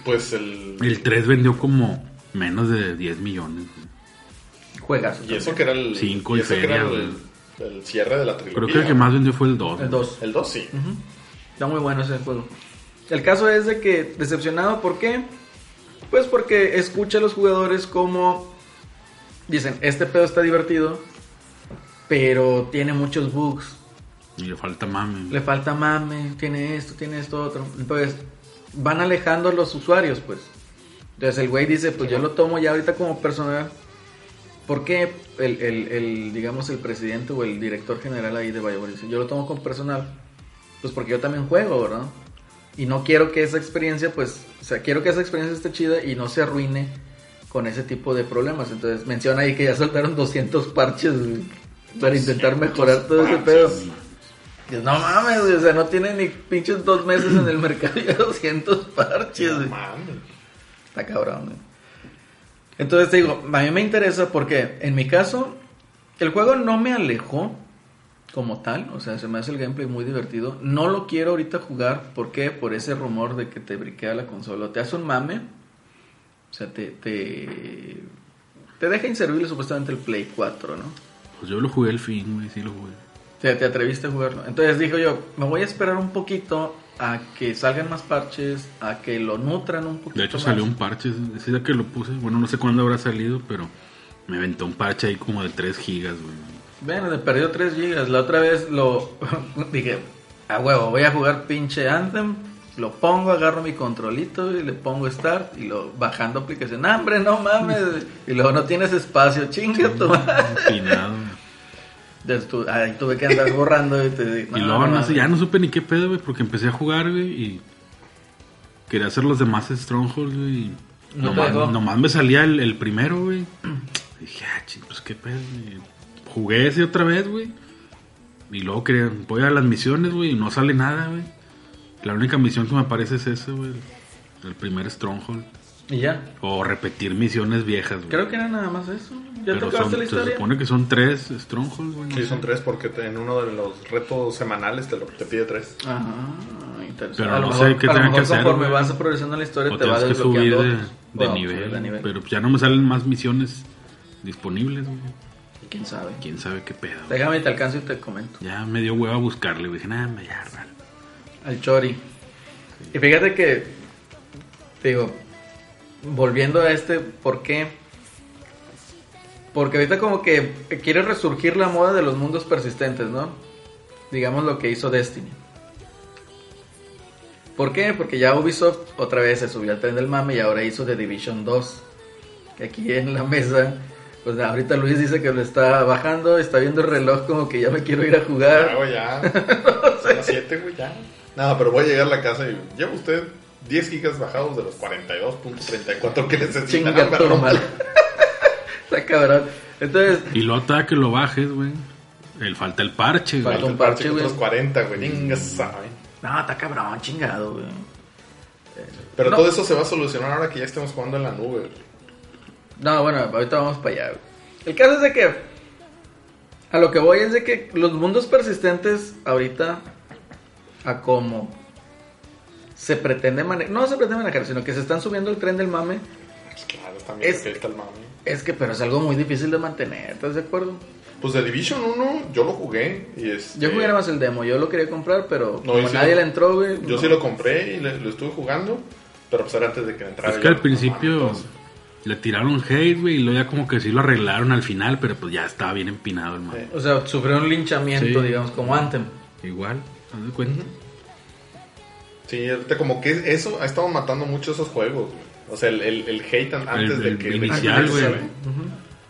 Speaker 2: Pues el...
Speaker 3: El 3 vendió como menos de 10 millones.
Speaker 1: juegas.
Speaker 2: Y eso que era el...
Speaker 3: Cinco
Speaker 2: y
Speaker 3: y
Speaker 2: eso que
Speaker 3: feria,
Speaker 2: era el, el cierre de la trilogía.
Speaker 3: Creo que el que más vendió fue el 2.
Speaker 1: El 2.
Speaker 2: El 2 sí.
Speaker 1: Está muy bueno ese juego. El caso es de que decepcionado, ¿por qué? Pues porque escucha a los jugadores como dicen, este pedo está divertido, pero tiene muchos bugs.
Speaker 3: Y le falta mame.
Speaker 1: Le falta mame, tiene esto, tiene esto, otro. Entonces, van alejando a los usuarios, pues. Entonces el güey dice, pues yo lo tomo ya ahorita como personal. ¿Por qué el, el, el, digamos, el presidente o el director general ahí de BioWare dice, yo lo tomo como personal? Pues porque yo también juego, ¿verdad? Y no quiero que esa experiencia, pues, o sea, quiero que esa experiencia esté chida y no se arruine con ese tipo de problemas. Entonces menciona ahí que ya soltaron 200 parches güey, para intentar mejorar todo ese pedo.
Speaker 2: parches.
Speaker 1: No mames, güey, o sea, no tiene ni pinches dos meses en el mercado y ya 200 parches,
Speaker 2: No
Speaker 1: güey.
Speaker 2: mames.
Speaker 1: Está cabrón, güey. Entonces te digo, a mí me interesa porque en mi caso, el juego no me alejó como tal, o sea, se me hace el gameplay muy divertido. No lo quiero ahorita jugar, ¿por qué? Por ese rumor de que te briquea la consola. Te hace un mame, o sea, te, te, te deja inservible supuestamente el Play 4, ¿no?
Speaker 3: Pues yo lo jugué al fin, güey, sí lo jugué.
Speaker 1: Te, te atreviste a jugarlo. Entonces dijo yo, me voy a esperar un poquito a que salgan más parches, a que lo nutran un poquito
Speaker 3: De hecho
Speaker 1: más.
Speaker 3: salió un parche, decía que lo puse, bueno, no sé cuándo habrá salido, pero me aventó un parche ahí como de 3 gigas, güey.
Speaker 1: Bueno, le perdió 3 gigas. La otra vez lo dije, a huevo, voy a jugar pinche Anthem. Lo pongo, agarro mi controlito y le pongo start y lo bajando aplicación. ¡Ah, hombre, no mames. Y luego no tienes espacio, chinga tu ahí tuve que andar borrando y te digo,
Speaker 3: y luego no ya no supe ni qué pedo, güey, porque empecé a jugar, güey, y quería hacer los demás Strongholds, güey, y
Speaker 1: No
Speaker 3: nomás, me salía el, el primero, güey. Y dije, ah, ching, pues qué pedo, güey. Jugué ese otra vez, güey. Y luego quería, voy a las misiones, güey, y no sale nada, güey. La única misión que me aparece es ese, güey. El primer Stronghold.
Speaker 1: Y ya.
Speaker 3: O repetir misiones viejas, güey.
Speaker 1: Creo que era nada más eso. ¿Ya
Speaker 3: Pero
Speaker 1: acabaste
Speaker 3: son-
Speaker 1: la
Speaker 3: se
Speaker 1: historia?
Speaker 3: supone que son tres Strongholds, güey. no
Speaker 2: Sí,
Speaker 3: sé.
Speaker 2: son tres porque en uno de los retos semanales te, lo, te pide tres.
Speaker 1: Ajá, interesante.
Speaker 3: Pero
Speaker 1: a lo
Speaker 3: no
Speaker 1: mejor,
Speaker 3: sé qué tenga que hacer,
Speaker 1: conforme
Speaker 3: güey.
Speaker 1: vas progresando la historia
Speaker 3: O
Speaker 1: te va
Speaker 3: tienes que subir
Speaker 1: desbloqueando
Speaker 3: de, de
Speaker 1: Bueno,
Speaker 3: nivel,
Speaker 1: subir de nivel.
Speaker 3: Pero ya no me salen más misiones disponibles, güey.
Speaker 1: ¿Quién sabe?
Speaker 3: Quién sabe qué pedo. güey.
Speaker 1: Déjame te alcanzo y te comento.
Speaker 3: Ya me dio hueva buscarle, güey. Dije, nada, me ya, vale.
Speaker 1: Al Chori. Y fíjate que, te digo, volviendo a este, ¿por qué? Porque ahorita como que quiere resurgir la moda de los mundos persistentes, ¿no? Digamos lo que hizo Destiny. ¿Por qué? Porque ya Ubisoft otra vez se subió al tren del mame y ahora hizo The Division 2. Que aquí en la mesa, pues ahorita Luis dice que lo está bajando, está viendo el reloj como que ya me quiero ir a
Speaker 2: Ya,
Speaker 1: jugar.
Speaker 2: güey, ya. Son las 7, güey, ya. Nada, pero voy a llegar a la casa y lleva usted 10 gigas bajados de los 42.34 que necesita.
Speaker 1: Chinga
Speaker 2: No, no,
Speaker 1: madre. Está cabrón. Entonces,
Speaker 3: Y luego todavía que lo bajes, güey. El, falta el parche, güey.
Speaker 1: Falta un
Speaker 2: parche
Speaker 1: güey.
Speaker 2: otros 40, güey. Chinga, sabe.
Speaker 1: no, está cabrón, chingado, güey.
Speaker 2: Pero
Speaker 1: No.
Speaker 2: todo eso se va a solucionar ahora que ya estemos jugando en la nube. güey.
Speaker 1: No, bueno, ahorita vamos para allá. El caso es de que, a lo que voy es de que los mundos persistentes ahorita, a como se pretende manejar, no se pretende manejar, sino que se están subiendo el tren del mame,
Speaker 2: claro, también
Speaker 1: Es-
Speaker 2: el
Speaker 1: es que, pero es algo muy difícil de mantener, ¿estás de acuerdo?
Speaker 2: Pues de Division 1 yo lo jugué y es.
Speaker 1: Yo jugué nada más el demo, yo lo quería comprar, pero
Speaker 2: No,
Speaker 1: como
Speaker 2: sí
Speaker 1: nadie
Speaker 2: lo-
Speaker 1: le entró, güey.
Speaker 2: Yo
Speaker 1: no.
Speaker 2: sí lo compré y le- lo estuve jugando, pero pues era antes de que entrara.
Speaker 3: Es que al principio le tiraron hate, güey. Y luego ya como que sí lo arreglaron al final, pero pues ya estaba bien empinado.
Speaker 2: Sí.
Speaker 1: O sea, sufrió un linchamiento,
Speaker 3: Sí.
Speaker 1: digamos, como Anthem.
Speaker 3: Igual, ¿te das cuenta?
Speaker 2: Sí, ahorita como que eso ha estado matando mucho esos juegos, güey. O sea, el, el, el hate an- antes
Speaker 3: El-
Speaker 2: de
Speaker 3: el
Speaker 2: que... de
Speaker 3: inicial, güey.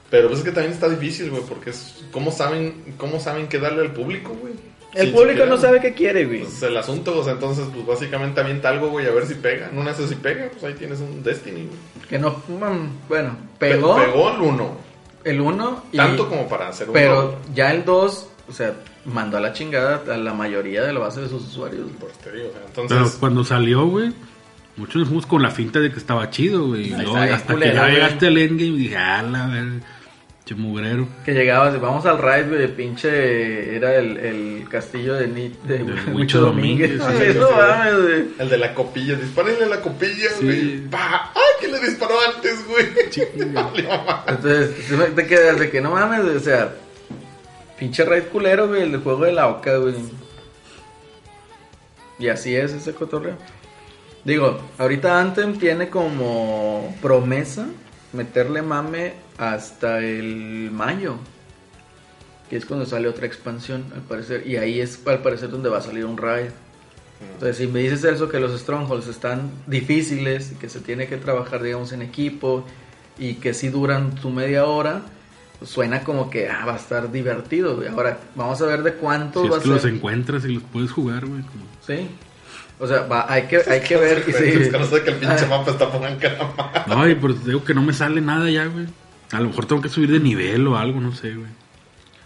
Speaker 2: Pero pues es que también está difícil, güey, porque es... ¿Cómo saben, cómo saben qué darle al público, güey?
Speaker 1: El público
Speaker 2: siquiera-
Speaker 1: no sabe qué quiere, güey.
Speaker 2: Pues el asunto, o sea, entonces, pues básicamente avienta algo, güey, a ver si pega. De esas si pega, pues ahí tienes un Destiny, güey.
Speaker 1: Que no, mm, bueno,
Speaker 2: Pe-
Speaker 1: pegó,
Speaker 2: Pegó el 1.
Speaker 1: el 1 y...
Speaker 2: Tanto como para hacer un
Speaker 1: Pero ya el 2, o sea, mandó a la chingada a la mayoría de la base de sus usuarios.
Speaker 2: Pues te digo, o sea,
Speaker 3: Pero
Speaker 2: entonces...
Speaker 3: cuando salió, güey, muchos nos fuimos con la finta de que estaba chido, güey. Luego, hasta
Speaker 1: culero,
Speaker 3: que ya llegaste al endgame, dije, ah, la ver, mugrero.
Speaker 1: Que llegabas y vamos al raid, güey, de pinche... Era el, el castillo de, Ni, de,
Speaker 3: De
Speaker 1: Domínguez.
Speaker 3: Domínguez,
Speaker 1: Ay,
Speaker 2: sí,
Speaker 1: no mames, güey.
Speaker 2: El de la copilla, dispárenle a la copilla,
Speaker 3: Sí.
Speaker 2: güey. ¡Pa! ¡Ay, que le disparó antes, güey!
Speaker 1: Entonces, te quedas de que no mames, güey, o sea... Pinche raid culero, güey, el de juego de la oca, güey. Y así es ese cotorreo. Digo, ahorita Anthem tiene como promesa meterle mame hasta el mayo. Que es cuando sale otra expansión, al parecer. Y ahí es al parecer donde va a salir un raid. Entonces, si me dices eso, que los strongholds están difíciles y que se tiene que trabajar, digamos, en equipo y que si duran su media hora, pues suena como que ah, va a estar divertido. güey. Ahora, vamos a ver de cuántos
Speaker 3: Si
Speaker 1: va
Speaker 3: es
Speaker 1: a
Speaker 3: que los
Speaker 1: ser.
Speaker 3: encuentras y los puedes jugar, güey. como-
Speaker 1: Sí. O sea, va, hay que, hay que ver. y sí.
Speaker 2: Es que no sé que el pinche
Speaker 1: Ah,
Speaker 2: mapa está
Speaker 3: No, pues digo que no me sale nada ya, güey. A lo mejor tengo que subir de nivel o algo, no sé, güey.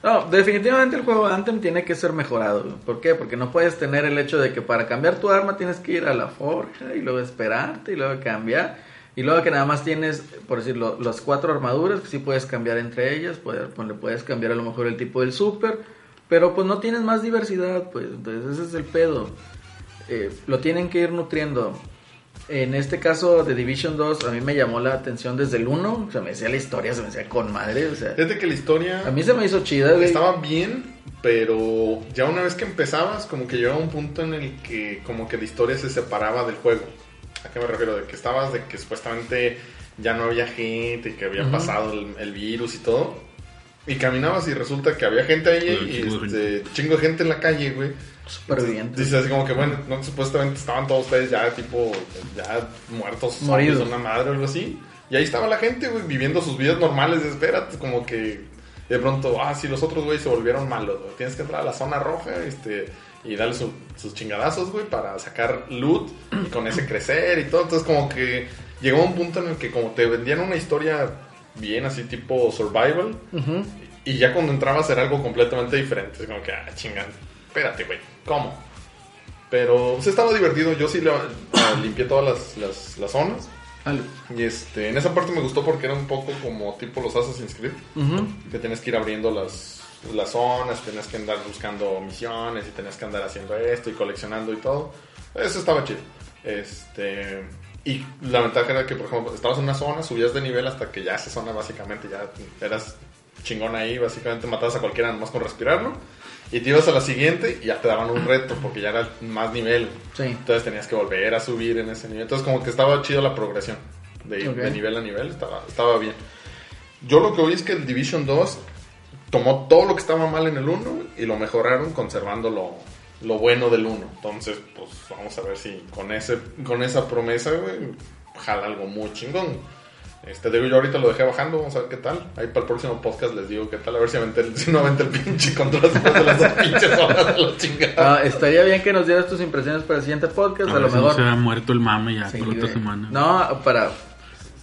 Speaker 1: No, definitivamente el juego Anthem tiene que ser mejorado. güey. ¿Por qué? Porque no puedes tener el hecho de que para cambiar tu arma tienes que ir a la forja y luego esperarte y luego cambiar. Y luego que nada más tienes, por decirlo, las cuatro armaduras que sí puedes cambiar entre ellas. Puedes, pues, le puedes cambiar a lo mejor el tipo del super. Pero pues no tienes más diversidad, pues. Entonces ese es el pedo. Eh, lo tienen que ir nutriendo. En este caso de Division 2, a mí me llamó la atención desde el 1. O sea, me decía la historia, se me decía con madre. O sea,
Speaker 2: Fíjate que la historia
Speaker 1: a mí se me hizo chida, güey.
Speaker 2: estaba bien, pero ya una vez que empezabas, como que llegaba un punto en el que como que la historia se separaba del juego. ¿A qué me refiero? De que estabas, de que supuestamente ya no había gente, que había pasado el, el virus y todo. Y caminabas y resulta que había gente ahí y
Speaker 3: chingo de
Speaker 2: este, chingo de gente en la calle, güey.
Speaker 1: Supervivientes.
Speaker 2: Dice así como que, bueno, no, supuestamente estaban todos ustedes ya, tipo, ya muertos,
Speaker 1: Moridos.
Speaker 2: una madre o algo así. Y ahí estaba la gente, güey, viviendo sus vidas normales. Espérate, como que de pronto, ah, sí, los otros, güey, se volvieron malos, güey. Tienes que entrar a la zona roja, este, y darle su- sus chingadazos, güey, para sacar loot y con ese crecer y todo. Entonces, como que llegó un punto en el que, como te vendían una historia bien así, tipo survival, y ya cuando entrabas era algo completamente diferente. Es como que, ah, chingan, espérate, güey, ¿cómo? Pero pues, estaba divertido. Yo sí le- ah, limpié todas las, las, las zonas. Y este, en esa parte me gustó porque era un poco como tipo los Assassin's Creed.
Speaker 1: Ujú.
Speaker 2: Que tienes que ir abriendo las, las zonas, tienes que andar buscando misiones y tienes que andar haciendo esto y coleccionando y todo. Eso estaba chido. Este, y la ventaja era que, por ejemplo, estabas en una zona, subías de nivel hasta que ya esa zona básicamente ya eras chingón ahí, básicamente matabas a cualquiera nomás con respirarlo. Y te ibas a la siguiente y ya te daban un reto porque ya era más nivel.
Speaker 1: Sí.
Speaker 2: Entonces tenías que volver a subir en ese nivel. Entonces como que estaba chido la progresión de, nivel a nivel, estaba, estaba bien. Yo lo que oí es que el Division 2 tomó todo lo que estaba mal en el 1 y lo mejoraron conservando lo, lo bueno del 1. Entonces, pues vamos a ver si con, ese, con esa promesa, güey, jala algo muy chingón. Este, digo, yo ahorita lo dejé bajando, vamos a ver qué tal. Ahí para el próximo podcast les digo qué tal, a ver si, aventé el- si no aventé el pinche control después de las dos pinches horas de la chingada.
Speaker 1: Ah, estaría bien que nos dieras tus impresiones para el siguiente podcast.
Speaker 3: A
Speaker 1: A,
Speaker 3: ver
Speaker 1: lo
Speaker 3: si no
Speaker 1: mejor.
Speaker 3: se ha muerto el mame ya
Speaker 1: Sí,
Speaker 3: por otra semana.
Speaker 1: No, para.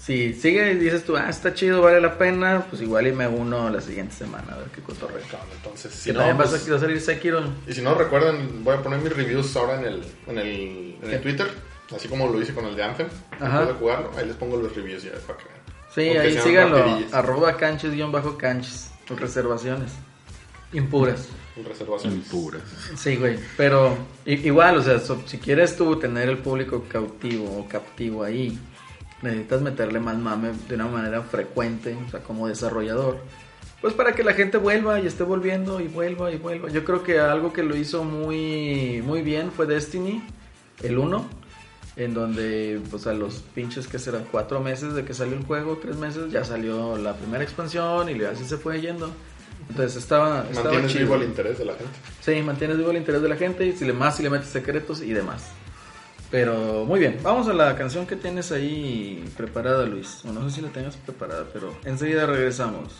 Speaker 1: Si sigue y dices tú, ah, está chido, vale la pena, pues igual y me uno la siguiente semana, a ver qué cotorreo.
Speaker 2: Entonces, si
Speaker 1: Que
Speaker 2: no,
Speaker 1: también
Speaker 2: pues-
Speaker 1: vas a, va a salir Sekiro.
Speaker 2: Y si no recuerdan, voy a poner mis reviews ahora en el, en el, en el Twitter, así como lo hice con el de Anthem.
Speaker 1: Ajá.
Speaker 2: Después de jugarlo, ahí les pongo los reviews ya para que vean.
Speaker 1: Sí,
Speaker 2: Aunque
Speaker 1: ahí síganlo. Arroba canches guion bajo canches. Tus reservaciones. Impuras.
Speaker 2: Reservaciones.
Speaker 3: Impuras.
Speaker 1: Sí, güey. Pero igual, o sea, so- si quieres tú tener el público cautivo o captivo ahí, necesitas meterle más mame de una manera frecuente, o sea, como desarrollador. Pues para que la gente vuelva y esté volviendo y vuelva y vuelva. Yo creo que algo que lo hizo muy, muy bien fue Destiny, el 1, en donde, pues a los pinches que serán cuatro meses de que salió el juego, tres meses, ya salió la primera expansión y así se fue yendo. Entonces estaba, estaba
Speaker 2: Mantienes
Speaker 1: chido.
Speaker 2: vivo el interés de la gente.
Speaker 1: Sí, mantienes vivo el interés de la gente y si le más si le metes secretos y demás. Pero muy bien, vamos a la canción que tienes ahí preparada, Luis. O no sé si la tengas preparada, pero enseguida regresamos.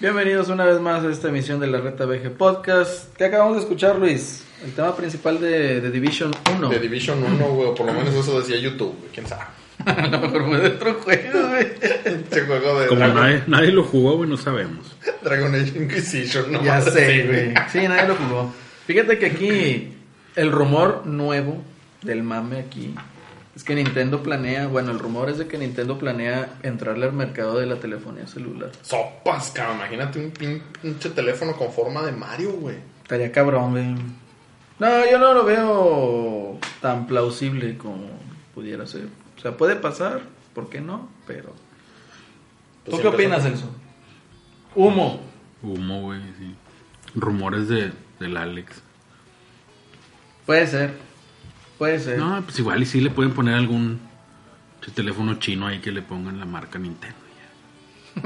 Speaker 1: Bienvenidos una vez más a esta emisión de la Reta VG Podcast. ¿Qué acabamos de escuchar, Luis? El tema principal de, de Division 1.
Speaker 2: De Division 1, güey, o por lo menos eso decía YouTube, güey, quién sabe.
Speaker 1: A lo mejor fue de otro juego, güey.
Speaker 2: Este juego de
Speaker 3: Como
Speaker 2: Dragon,
Speaker 3: nadie, nadie lo jugó, güey, no sabemos.
Speaker 2: Dragon Age Inquisition, ¿no?
Speaker 1: Ya sé, güey. Sí, nadie lo jugó. Fíjate que aquí el rumor nuevo del mame aquí es que Nintendo planea, bueno, el rumor es de que Nintendo planea entrarle al mercado de la telefonía celular.
Speaker 2: Sopas, cabrón, imagínate un pin- pinche teléfono con forma de Mario, güey.
Speaker 1: Estaría cabrón, güey. No, yo no lo veo tan plausible como pudiera ser. O sea, puede pasar, ¿por qué no? Pero...
Speaker 2: Pues
Speaker 1: ¿Tú qué
Speaker 2: siempre
Speaker 1: opinas,
Speaker 2: son-
Speaker 1: Elso? Humo.
Speaker 3: Humo, güey, sí. Rumores de, del Alex.
Speaker 1: Puede ser. Puede ser.
Speaker 3: No, pues igual y sí le pueden poner algún teléfono chino ahí que le pongan la marca Nintendo.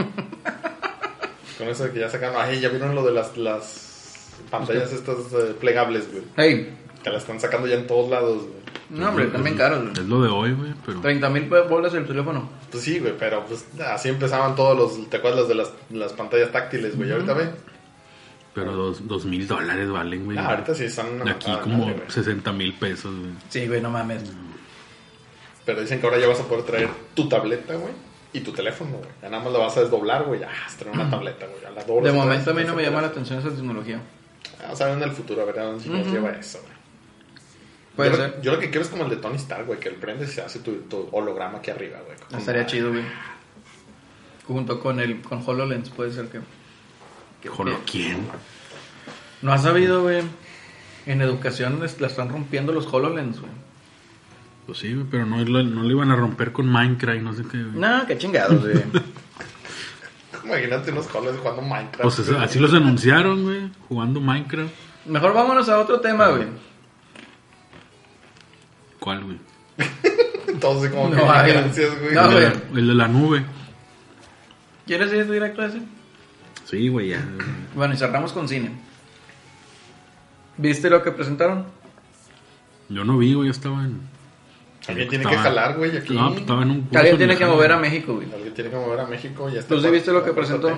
Speaker 2: Con eso de que ya sacaron, ay, ya vieron lo de las, las pantallas estas eh, plegables, güey.
Speaker 1: Hey,
Speaker 2: Que las están sacando ya en todos lados, güey.
Speaker 1: no, hombre, también caros.
Speaker 3: Es lo de hoy, güey, pero...
Speaker 1: 30 mil bolas el teléfono.
Speaker 2: Pues sí, güey, pero pues así empezaban todos los, ¿te acuerdas de las, las pantallas táctiles, güey? Ahorita ve.
Speaker 3: Pero dos, dos mil dólares valen, güey.
Speaker 2: Ah, ahorita sí están una
Speaker 3: aquí
Speaker 2: matada
Speaker 3: como
Speaker 2: güey.
Speaker 3: 60 mil pesos, güey.
Speaker 1: Sí, güey, no mames.
Speaker 2: Pero dicen que ahora ya vas a poder traer tu tableta, güey, y tu teléfono, güey. Ya nada más la vas a desdoblar, güey, ya a traer una tableta, güey. ya la doblas
Speaker 1: De momento a mí no me llama la atención esa tecnología.
Speaker 2: Vamos a ver en el futuro, a ver a dónde si nos lleva eso, güey.
Speaker 1: Puede
Speaker 2: yo,
Speaker 1: ser.
Speaker 2: Lo, yo lo que quiero es como el de Tony Stark, güey, que el prendes y se hace tu, tu holograma aquí arriba, güey.
Speaker 1: Estaría chido, güey. Junto con el con HoloLens puede ser que... que-
Speaker 3: Jolo,
Speaker 1: que-
Speaker 3: ¿quién?
Speaker 1: No has sabido, güey. En educación les- la están rompiendo los HoloLens, güey.
Speaker 3: Pues sí, güey, pero no, lo- no lo iban a romper con Minecraft, no sé qué, güey.
Speaker 1: No, qué chingados, güey.
Speaker 2: Imagínate unos colores jugando Minecraft.
Speaker 3: Pues eso- así los anunciaron, güey, jugando Minecraft.
Speaker 1: Mejor vámonos a otro tema, güey.
Speaker 3: ¿Cuál, güey?
Speaker 2: Todos así como que
Speaker 1: No hay.
Speaker 2: gracias, güey.
Speaker 1: No,
Speaker 3: el, de la, el de la nube.
Speaker 1: ¿Quieres ir directo a ese?
Speaker 3: Sí, güey, ya.
Speaker 1: Bueno, y cerramos con cine. ¿Viste lo que presentaron?
Speaker 3: Yo no vi, güey, yo estaba en...
Speaker 2: Alguien tiene
Speaker 3: estaba-
Speaker 2: que jalar, güey, aquí.
Speaker 3: No, pues estaba en un... curso
Speaker 1: Alguien
Speaker 3: en
Speaker 1: tiene que mover a México, güey.
Speaker 2: Alguien tiene que mover a México y ya está.
Speaker 1: ¿Tú sí viste lo que presentó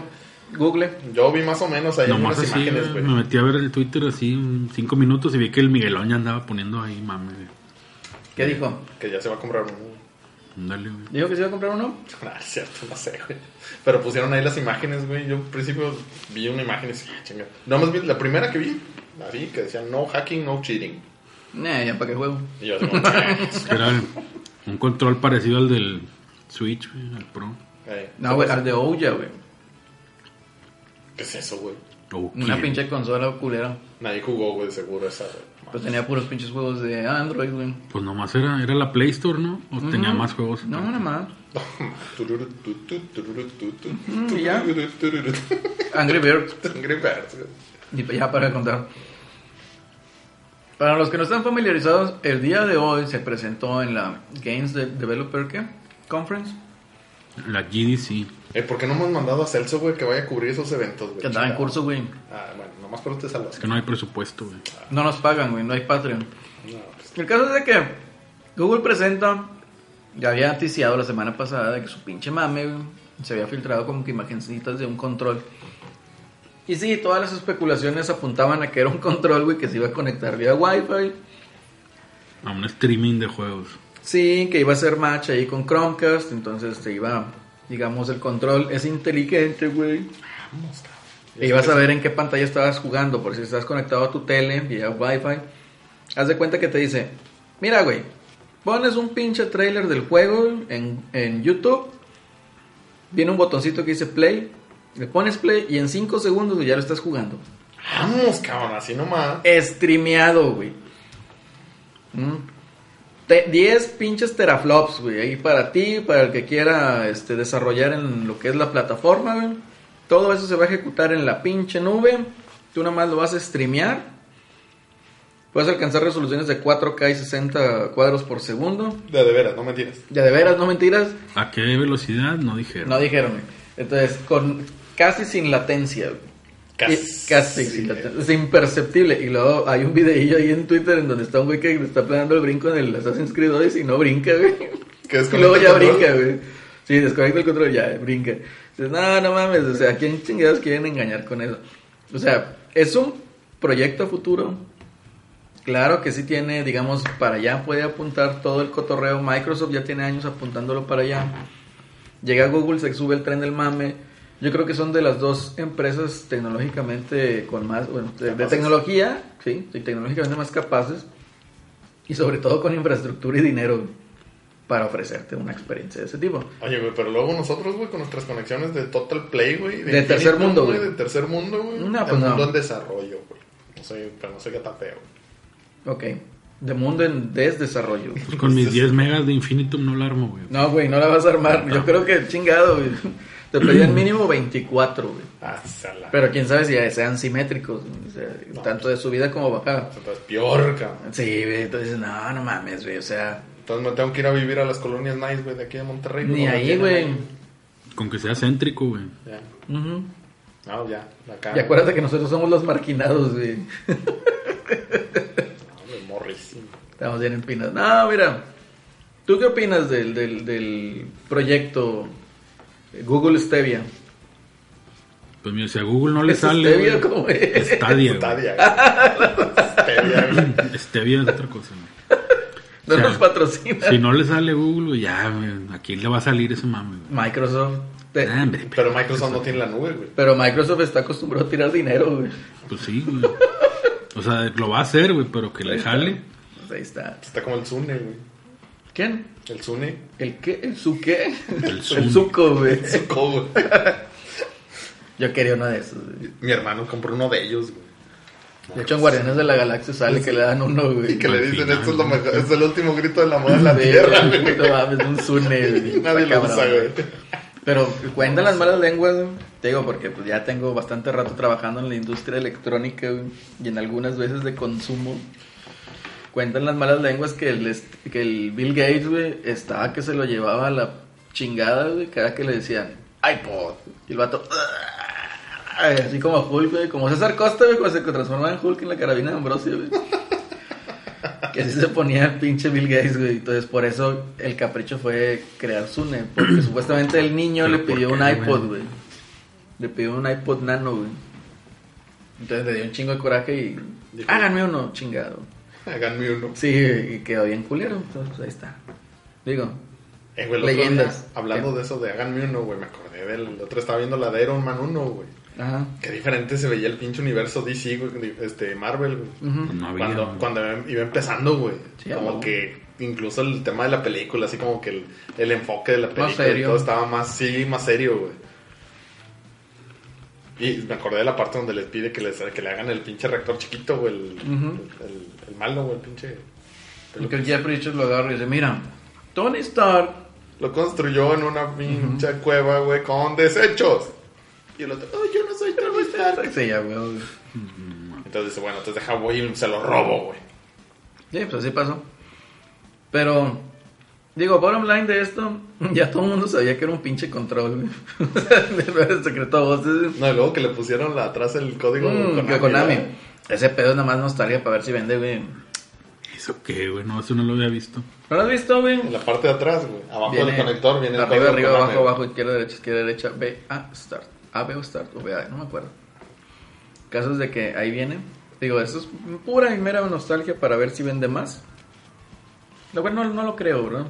Speaker 1: Google?
Speaker 2: Yo vi más o menos ahí
Speaker 3: Nomás
Speaker 2: unas
Speaker 3: así,
Speaker 2: imágenes,
Speaker 3: güey, me metí a ver el Twitter así, un cinco minutos y vi que el Miguelón ya andaba poniendo ahí, mame.
Speaker 1: ¿Qué dijo?
Speaker 2: Que ya se va a comprar uno.
Speaker 3: Ándale, güey.
Speaker 1: ¿Dijo que se iba a comprar uno?
Speaker 2: Ah, es cierto, no sé, güey. Pero pusieron ahí las imágenes, güey. Yo al principio vi una imagen y decía, ah, chinga. Nomás vi la primera que vi, la vi, que decía no hacking, no cheating.
Speaker 1: Nah, ya para qué juego.
Speaker 2: Y yo digo, "Eh,
Speaker 3: Era un control parecido al del Switch, güey, al Pro.
Speaker 1: No, güey, al de Ouya, güey.
Speaker 2: ¿Qué es eso, güey?
Speaker 1: Una pinche consola culera.
Speaker 2: Nadie jugó, güey, seguro esa, güey.
Speaker 1: Pues tenía puros pinches juegos de Android, güey.
Speaker 3: Pues nomás era, era la Play Store, ¿no? O tenía más juegos.
Speaker 1: No, nada más. Y ya. Angry Birds.
Speaker 2: Angry Birds.
Speaker 1: Y ya para contar. Para los que no están familiarizados, el día de hoy se presentó en la Games de- Developer ¿qué? Conference.
Speaker 3: La GDC.
Speaker 2: Eh, ¿Por qué no hemos mandado a Celso, güey, que vaya a cubrir esos eventos, güey?
Speaker 1: Que andaba en curso, güey.
Speaker 2: Ah, bueno, nomás por usted salvas.
Speaker 3: Es que no hay presupuesto, güey.
Speaker 1: No nos pagan, güey. No hay Patreon.
Speaker 2: No, pues,
Speaker 1: El caso es de que Google presenta, ya había noticiado la semana pasada de que su pinche mame güey, se había filtrado como que imagencitas de un control. Y sí, todas las especulaciones apuntaban a que era un control, güey, que se iba a conectar vía Wi-Fi.
Speaker 3: A un streaming de juegos.
Speaker 1: Sí, que iba a ser match ahí con Chromecast, entonces te iba, digamos, el control es inteligente, güey.
Speaker 2: vamos, cabrón.
Speaker 1: E ibas a ver en qué pantalla estabas jugando, por si estás conectado a tu tele vía Wi-Fi. Haz de cuenta que te dice, mira, güey, pones un pinche trailer del juego en, en YouTube, viene un botoncito que dice play, le pones play y en 5 segundos ya lo estás jugando.
Speaker 2: Vamos, cabrón, así nomás.
Speaker 1: Streameado, güey. Mm. Te- 10 pinches teraflops, güey, ahí para ti, para el que quiera este, desarrollar en lo que es la plataforma, güey. Todo eso se va a ejecutar en la pinche nube. Tú nada más lo vas a streamear. Puedes alcanzar resoluciones de 4K y 60 cuadros por segundo.
Speaker 2: De, de veras, no mentiras.
Speaker 1: Ya de veras, no mentiras.
Speaker 3: ¿A qué velocidad? No dijeron.
Speaker 1: No dijeron, güey. Entonces, con casi sin latencia, güey.
Speaker 2: Casi.
Speaker 1: Casi. Es imperceptible. Y luego hay un videillo ahí en Twitter en donde está un güey que está planeando el brinco en el Assassin's Creed Odyssey y no brinca, güey. Y luego ya brinca, güey. Sí, desconecta el control ya brinca. Dices, no, no mames, o sea, ¿a quién chingados quieren engañar con eso? O sea, es un proyecto futuro. Claro que sí tiene, digamos, para allá puede apuntar todo el cotorreo. Microsoft ya tiene años apuntándolo para allá. Llega Google, se sube el tren del mame. Yo creo que son de las dos empresas tecnológicamente con más, bueno, de, de tecnología, sí, sí, tecnológicamente más capaces y sobre todo con infraestructura y dinero para ofrecerte una experiencia de ese tipo.
Speaker 2: Oye, güey, pero luego nosotros, güey, con nuestras conexiones de Total Play, güey.
Speaker 1: De tercer mundo, güey.
Speaker 2: De tercer mundo, güey.
Speaker 1: No,
Speaker 2: de
Speaker 1: pues no.
Speaker 2: mundo en desarrollo, güey. No sé, pero no sé qué tan feo.
Speaker 1: Ok, de mundo en desdesarrollo.
Speaker 3: Pues con mis 10 megas de Infinitum no la armo, güey.
Speaker 1: No, güey, no la vas a armar. Yo creo que chingado, güey. Te pedían mínimo 24, güey.
Speaker 2: Ah, sala.
Speaker 1: Pero quién sabe si sean simétricos, o sea,
Speaker 2: No.
Speaker 1: tanto de subida como bajada.
Speaker 2: Entonces, peor, cabrón.
Speaker 1: Sí, güey, entonces no, no mames, güey, o sea,
Speaker 2: Entonces me tengo que ir a vivir a las colonias nice, güey, de aquí de Monterrey.
Speaker 1: ni ahí, güey.
Speaker 3: Con que sea céntrico, güey.
Speaker 2: Ya. No, ya. Acá.
Speaker 1: Y acuérdate que nosotros somos los marginados, güey.
Speaker 2: No, güey, morrísimo.
Speaker 1: Estamos bien empinados. No, mira, ¿tú qué opinas del, del, del proyecto Google Stevia?
Speaker 3: Pues mira, si a Google no le
Speaker 1: ¿Es
Speaker 3: sale.
Speaker 1: Stevia
Speaker 3: güey,
Speaker 1: cómo es?
Speaker 3: Stadia, güey.
Speaker 2: Stadia.
Speaker 3: Stevia es otra cosa, güey.
Speaker 1: No
Speaker 3: O sea,
Speaker 1: nos patrocina.
Speaker 3: Si no le sale Google, güey, ya, güey, ¿a quién le va a salir ese mame, güey?
Speaker 1: Microsoft. Te-
Speaker 3: Ah, hombre,
Speaker 2: Pero Microsoft no tiene la nube, güey.
Speaker 1: Pero Microsoft está acostumbrado a tirar dinero, güey.
Speaker 3: Pues sí, güey. O sea, lo va a hacer, güey, pero que le jale.
Speaker 1: Pues ahí está.
Speaker 2: Está como el Zune, güey.
Speaker 1: ¿Quién?
Speaker 2: El Zune.
Speaker 1: ¿El qué? ¿El su qué?
Speaker 3: El
Speaker 1: El
Speaker 3: Zune.
Speaker 1: suco, güey.
Speaker 2: Zuko, güey.
Speaker 1: Yo quería uno de esos, güey.
Speaker 2: Mi hermano compró uno de ellos, güey.
Speaker 1: De hecho, en Guardianes de la Galaxia sale que le dan uno, güey.
Speaker 2: Y que le dicen, esto es lo mejor, es el último grito de la moda en la tierra,
Speaker 1: güey. No mames, un Zune, güey.
Speaker 2: Nadie lo usa, güey.
Speaker 1: Pero cuentan las malas lenguas, güey. Te digo, porque pues ya tengo bastante rato trabajando en la industria electrónica, güey. Y en algunas veces de consumo. Cuentan las malas lenguas que el, que el Bill Gates, güey, estaba que se lo llevaba a la chingada, güey. Cada que le decían iPod. Y el vato... "Ay", Así como Hulk, güey. Como César Costa, güey, cuando se transformaba en Hulk en la carabina de Ambrosio, güey. Que así se ponía el pinche Bill Gates, güey. Entonces, por eso el capricho fue crear Zune. Porque supuestamente el niño
Speaker 3: ¿Pero
Speaker 1: le pidió un iPod, güey. Le pidió un iPod nano, güey. Entonces le dio un chingo de coraje y. Háganme uno, chingado.
Speaker 2: Háganme uno.
Speaker 1: Sí, y quedó bien culero. Entonces, pues, ahí está. Digo,
Speaker 2: Eh, güey, el otro
Speaker 1: Leyendas.
Speaker 2: día, hablando
Speaker 1: ¿Qué?
Speaker 2: de eso de háganme uno, güey, me acordé del otro estaba viendo la de Iron Man 1, güey.
Speaker 1: ajá.
Speaker 2: Qué diferente se veía el pinche universo DC, güey, este, Marvel, güey.
Speaker 3: No había.
Speaker 2: Cuando,
Speaker 3: güey.
Speaker 2: cuando iba empezando, güey.
Speaker 1: Sí,
Speaker 2: como
Speaker 1: güey.
Speaker 2: que incluso el tema de la película, así como que el, el enfoque de la película y
Speaker 1: serio.
Speaker 2: todo estaba más, sí, más serio, güey. Y me acordé de la parte donde les pide que, les, que le hagan el pinche reactor chiquito, güey. El, el, el malo, güey, el pinche.
Speaker 1: Y que el Jeffrey Richards lo agarra y dice: Mira, Tony Stark.
Speaker 2: Lo construyó en una pinche cueva, güey, con desechos. Y el otro, oh, yo no soy Tony Stark.
Speaker 1: Sí, ya, güey.
Speaker 2: Entonces dice, bueno, entonces deja, voy y se lo robo, güey.
Speaker 1: Sí, pues así pasó. Pero, digo, bottom line de esto, ya todo el mundo sabía que era un pinche control, güey. el secreto a voces.
Speaker 2: No, y luego que le pusieron la, atrás el código
Speaker 1: Mm, Konami. Ese pedo es nada más nostalgia para ver si vende, güey.
Speaker 3: ¿Eso qué, güey? No, eso no lo había visto.
Speaker 1: ¿No lo has visto, güey?
Speaker 2: En la parte de atrás, güey. Abajo
Speaker 1: Viene
Speaker 2: del conector viene el
Speaker 1: arriba,
Speaker 2: código
Speaker 1: arriba,
Speaker 2: Konami,
Speaker 1: abajo, abajo, izquierda, derecha, izquierda, derecha, B, A, start. A, B o start, o B, A, no me acuerdo. Casos de que ahí viene. Digo, eso es pura y mera nostalgia para ver si vende más. Lo cual no, no lo creo, bro.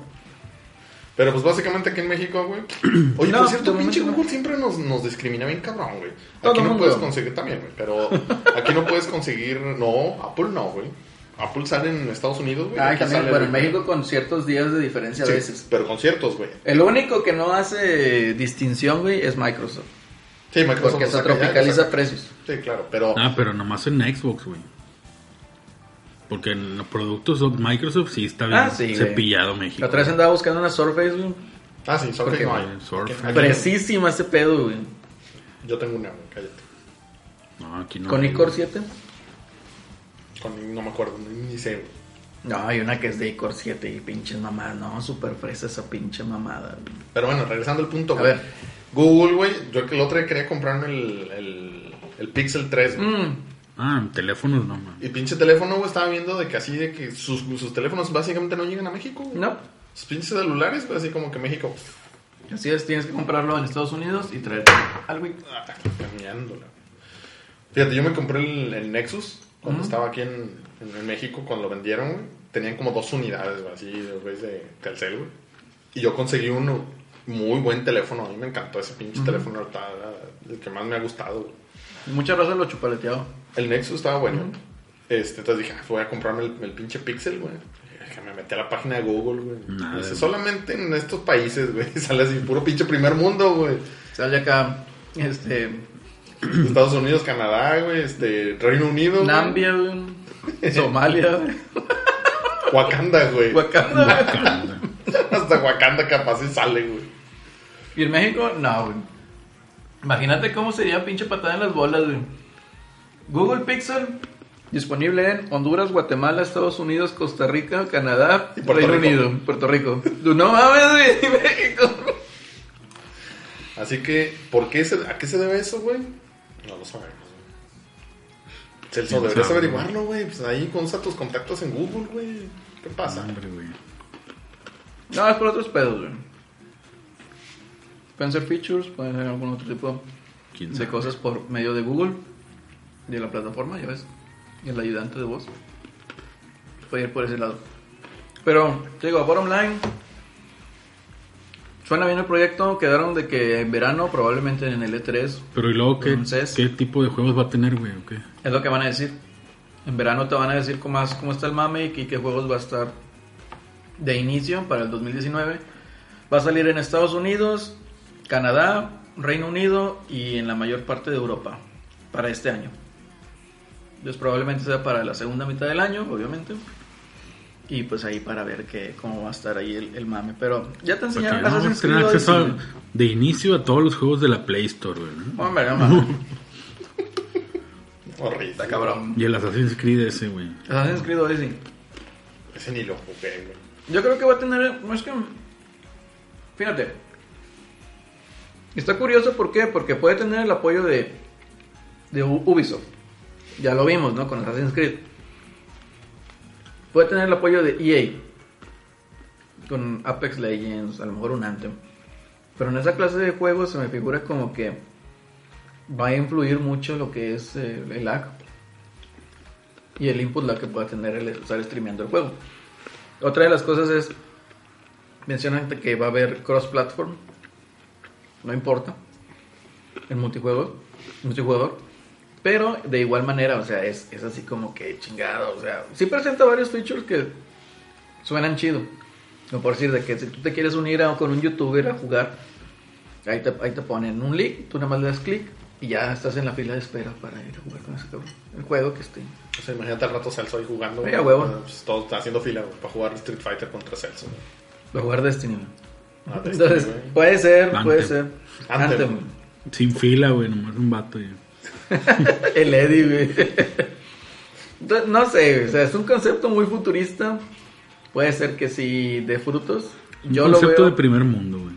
Speaker 2: Pero pues básicamente aquí en México, güey. Oye,
Speaker 1: No,
Speaker 2: por cierto,
Speaker 1: de
Speaker 2: pinche
Speaker 1: no.
Speaker 2: Google siempre nos, nos discrimina bien cabrón, güey. Aquí no
Speaker 1: mundo.
Speaker 2: puedes conseguir también, güey. Pero aquí no puedes conseguir. No, Apple no, güey. Apple sale en Estados Unidos, güey.
Speaker 1: Ah,
Speaker 2: Aquí
Speaker 1: también,
Speaker 2: sale-
Speaker 1: bueno, en México con ciertos días de diferencia
Speaker 2: Sí,
Speaker 1: a veces.
Speaker 2: Pero conciertos, güey.
Speaker 1: El único que no hace distinción, güey, es Microsoft.
Speaker 2: Sí, Microsoft
Speaker 1: Porque se
Speaker 2: ya,
Speaker 1: tropicaliza precios.
Speaker 2: Sí, claro, pero.
Speaker 3: Ah, pero nomás en Xbox, güey. Porque en los productos de Microsoft sí está bien
Speaker 1: Ah, sí, güey.
Speaker 3: cepillado México.
Speaker 1: La otra vez andaba buscando una Surface, güey.
Speaker 2: Ah, sí, Surface
Speaker 1: Porque,
Speaker 2: no hay.
Speaker 3: güey, Surface.
Speaker 1: Precisísima ese pedo, güey.
Speaker 2: Yo tengo una, güey, cállate.
Speaker 3: No, aquí no.
Speaker 1: Con
Speaker 3: hay,
Speaker 1: Icor
Speaker 3: güey.
Speaker 1: 7.
Speaker 2: Con- no me acuerdo, ni, sé, güey.
Speaker 1: No, hay una que es de Icor 7 y pinches mamadas. No, super fresa esa pinche mamada. güey.
Speaker 2: Pero bueno, regresando al punto,
Speaker 1: A
Speaker 2: güey.
Speaker 1: ver.
Speaker 2: Google, güey. Yo que el otro día quería comprarme el, el, el Pixel 3, güey.
Speaker 1: Mm,
Speaker 3: Ah, en teléfonos no, man.
Speaker 2: Y pinche teléfono, güey, estaba viendo de que así, de que sus, sus teléfonos básicamente no llegan a México, güey.
Speaker 1: no.
Speaker 2: Sus pinches celulares, güey, así como que México.
Speaker 1: Así es, tienes que comprarlo en Estados Unidos y traerte al Wii.
Speaker 2: Ah, caminándola. Fíjate, yo me compré el, el Nexus cuando estaba aquí en, en- en México, cuando lo vendieron, güey. Tenían como dos unidades, güey, así, güey, de Telcel, güey. Y yo conseguí uno muy buen teléfono. A mí me encantó ese pinche teléfono, está el que más me ha gustado, güey.
Speaker 1: Muchas razas lo chupaleteado.
Speaker 2: El Nexus estaba bueno. este, entonces dije, ah, voy a comprarme el, el pinche Pixel, güey. Que me metí a la página de Google, güey.
Speaker 3: Nada,
Speaker 2: Dice,
Speaker 3: güey.
Speaker 2: solamente en estos países, güey. Sale así, puro pinche primer mundo, güey.
Speaker 1: Sale acá, este,
Speaker 2: Estados Unidos, Canadá, güey. Este, Reino Unido. güey.
Speaker 1: Nambia, güey, Somalia, güey,
Speaker 2: Wakanda, güey.
Speaker 1: Wakanda.
Speaker 2: Hasta Wakanda capaz y sale, güey.
Speaker 1: Y en México, no, güey. Imagínate cómo sería pinche patada en las bolas, güey. Google Pixel disponible en Honduras, Guatemala, Estados Unidos, Costa Rica, Canadá,
Speaker 2: Y Puerto
Speaker 1: Reino
Speaker 2: Rico.
Speaker 1: Unido, Puerto Rico. Tú no mames, güey, México.
Speaker 2: Así que, ¿por qué se, ¿a qué se debe eso, güey? No lo sabemos, güey. Celso,
Speaker 3: ¿Quién
Speaker 2: deberías
Speaker 3: sabe,
Speaker 2: averiguarlo, güey. Pues ahí usa tus contactos en Google, güey. ¿Qué pasa?
Speaker 3: Hombre, güey.
Speaker 1: No, es por otros pedos, güey. Pueden ser features, pueden ser algún otro tipo
Speaker 3: ¿Quién
Speaker 1: de cosas por medio de Google, de la plataforma, ya ves. El ayudante de voz. Puede ir por ese lado. Pero, te digo, bottom line. Suena bien el proyecto. Quedaron de que en verano, probablemente en el E3,
Speaker 3: Pero ¿y luego qué,
Speaker 1: Entonces-
Speaker 3: qué tipo de juegos va a tener, güey? ¿O qué?
Speaker 1: es lo que van a decir. En verano te van a decir cómo, más- cómo está el mame y qué juegos va a estar de inicio para el 2019. Va a salir en Estados Unidos, Canadá, Reino Unido y en la mayor parte de Europa para este año. Entonces probablemente sea para la segunda mitad del año, obviamente. Y pues ahí para ver que, cómo va a estar ahí el, el mame. Pero ya te enseñaron
Speaker 3: no
Speaker 1: Assassin's Creed
Speaker 3: acceso a- de inicio a todos los juegos de la Play Store, güey. ¿no?
Speaker 1: Hombre, no mames. Está cabrón.
Speaker 3: Y el Assassin's Creed ese, güey.
Speaker 1: Assassin's Creed Odyssey.
Speaker 2: Ese ni lo jugué, güey.
Speaker 1: Yo creo que va a tener. no Es que. Fíjate. Está curioso, ¿por qué? Porque puede tener el apoyo de. Ubisoft. Ya lo vimos, ¿no? Con Assassin's Creed. Puede tener el apoyo de EA. Con Apex Legends, a lo mejor un Anthem. Pero en esa clase de juegos se me figura como que. Va a influir mucho lo que es eh, el lag. Y el input lag que pueda tener el estar streameando el juego. Otra de las cosas es, mencionan que va a haber cross-platform, no importa, el multijuego, multijugador, pero de igual manera, o sea, es, es así como que chingado, o sea, sí presenta varios features que suenan chido, como por decir, de que si tú te quieres unir a- con un youtuber a jugar, ahí te, ahí te ponen un link, tú nada más le das clic y ya estás en la fila de espera para ir a jugar con ese cabrón, el juego que esté.
Speaker 2: O sea, imagínate al rato Celso ahí jugando.
Speaker 1: Sí,
Speaker 2: güey.
Speaker 1: a huevo.
Speaker 2: Pues, todo está haciendo fila, para jugar Street Fighter contra Celso.
Speaker 1: Para jugar Destiny. Entonces,
Speaker 2: güey.
Speaker 1: puede ser, puede ser.
Speaker 2: Anthem.
Speaker 1: Anthem.
Speaker 3: Sin fila, güey. Nomás un vato. Y...
Speaker 1: El Eddie, güey. Entonces, no sé, o sea, es un concepto muy futurista. Puede ser que sí de frutos.
Speaker 3: Un
Speaker 1: Yo lo
Speaker 3: concepto
Speaker 1: veo,
Speaker 3: de primer mundo, güey.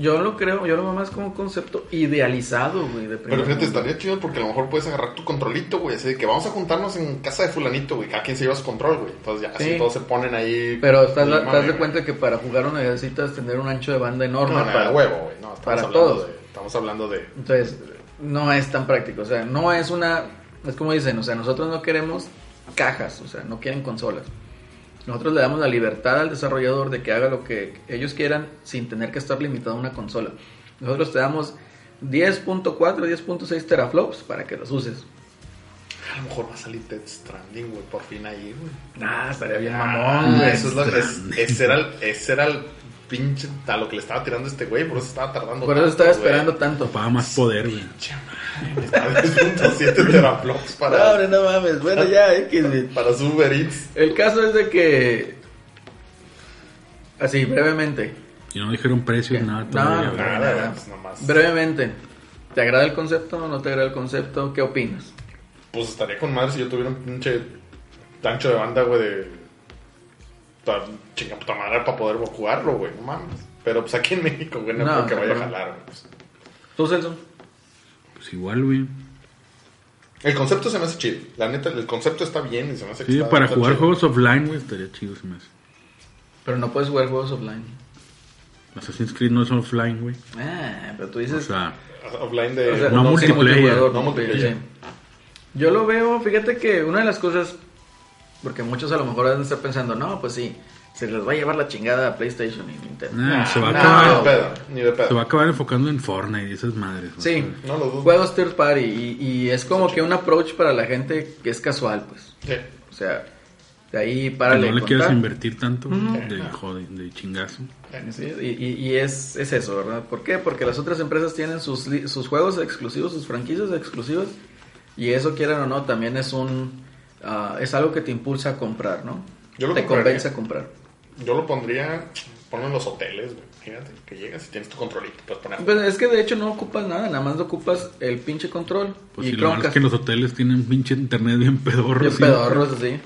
Speaker 1: Yo lo creo, yo lo veo más como un concepto idealizado, güey, de
Speaker 2: Pero fíjate, estaría chido porque a lo mejor puedes agarrar tu controlito, güey. Así de que vamos a juntarnos en casa de Fulanito, güey. Cada quien se lleva su control, güey. Entonces ya así
Speaker 1: Sí.
Speaker 2: todos se ponen ahí.
Speaker 1: Pero estás,
Speaker 2: mame,
Speaker 1: de cuenta que para jugar no necesitas tener un ancho de banda enorme
Speaker 2: No, no,
Speaker 1: para
Speaker 2: huevo, güey. No, estamos
Speaker 1: para
Speaker 2: hablando
Speaker 1: todos.
Speaker 2: De, estamos hablando de.
Speaker 1: Entonces, no es tan práctico. O sea, no es una. Es como dicen, o sea, nosotros no queremos cajas, o sea, no quieren consolas. Nosotros le damos la libertad al desarrollador de que haga lo que ellos quieran sin tener que estar limitado a una consola. Nosotros te damos 10.4, 10.6 teraflops para que los uses.
Speaker 2: A lo mejor va a salir Dead Stranding, güey. Por fin ahí, güey.
Speaker 1: Ah, estaría bien
Speaker 2: Ah,
Speaker 1: mamón, güey.
Speaker 2: eso es lo- es- ese, era el, ese era el pinche. A lo que le estaba tirando este güey. Por eso estaba tardando.
Speaker 1: Por eso
Speaker 2: tanto,
Speaker 1: estaba
Speaker 2: güey.
Speaker 1: esperando tanto.
Speaker 3: Ocupaba más poder, güey.
Speaker 2: Pinche madre, Estaba 10.7 teraflops
Speaker 1: No,
Speaker 2: para,
Speaker 1: hombre, no mames. Bueno, ya, X, güey.
Speaker 2: para su Uber Eats.
Speaker 1: El caso es de que. Así, brevemente.
Speaker 3: Y no dijeron precios,
Speaker 1: ¿Qué?
Speaker 3: nada.
Speaker 1: No,
Speaker 3: todavía,
Speaker 1: no.
Speaker 2: Nada,
Speaker 1: nada.
Speaker 2: pues nomás.
Speaker 1: Brevemente. ¿Te agrada el concepto o no te agrada el concepto? ¿Qué opinas?
Speaker 2: Pues estaría con madre si yo tuviera un pinche ancho de banda, güey, de. Chinga puta madre para poder jugarlo, güey, no mames. Pero pues aquí en México, güey, no,
Speaker 1: No,
Speaker 2: creo que vaya a jalar, güey. pues.
Speaker 1: ¿Tú, Celso?
Speaker 3: Pues igual, güey.
Speaker 2: El concepto se me hace chido. La neta, el concepto está bien y se me hace que
Speaker 3: Sí, para jugar
Speaker 2: chido.
Speaker 3: juegos offline, güey, estaría chido, se me hace.
Speaker 1: Pero no puedes jugar juegos offline.
Speaker 3: Assassin's Creed no es offline, güey.
Speaker 1: Ah, pero tú
Speaker 3: O
Speaker 1: dices...
Speaker 3: sea,
Speaker 2: Offline de.
Speaker 1: o sea,
Speaker 3: no multiplayer,
Speaker 2: no multiplayer.
Speaker 1: sí. Yo lo veo, fíjate que una de las cosas, porque muchos a lo mejor van a estar pensando, no, pues sí, se les va a llevar la chingada a PlayStation y Nintendo.
Speaker 3: nah, se va a
Speaker 2: no,
Speaker 3: acabar.
Speaker 2: Ni de pedo, ni de pedo.
Speaker 3: Se va a acabar enfocando en Fortnite y esas madres.
Speaker 1: Sí,
Speaker 2: No lo dudo.
Speaker 1: juegos third party y, y es como que un approach para la gente que es casual, pues.
Speaker 2: Sí.
Speaker 1: O sea, de ahí
Speaker 3: Que
Speaker 1: para
Speaker 3: no le quieras invertir tanto de, jode- de chingazo.
Speaker 1: Sí, y, y- es, es eso, ¿verdad? ¿Por qué? Porque las otras empresas tienen sus, sus juegos exclusivos, sus franquicias exclusivas, y eso quieran o no, también es un ah, es algo que te impulsa a comprar, ¿no?
Speaker 2: Yo lo
Speaker 1: te
Speaker 2: compraría.
Speaker 1: convence a comprar.
Speaker 2: Yo lo pondría. Ponlo en los hoteles, güey. Fíjate, que llegas y tienes tu controlito. Puedes poner.
Speaker 1: Pues es que de hecho no ocupas nada, nada más ocupas el pinche control
Speaker 3: Pues
Speaker 1: y
Speaker 3: si lo malo es que los hoteles tienen pinche internet bien pedorro.
Speaker 1: Bien
Speaker 3: sí.
Speaker 1: pedorros, así.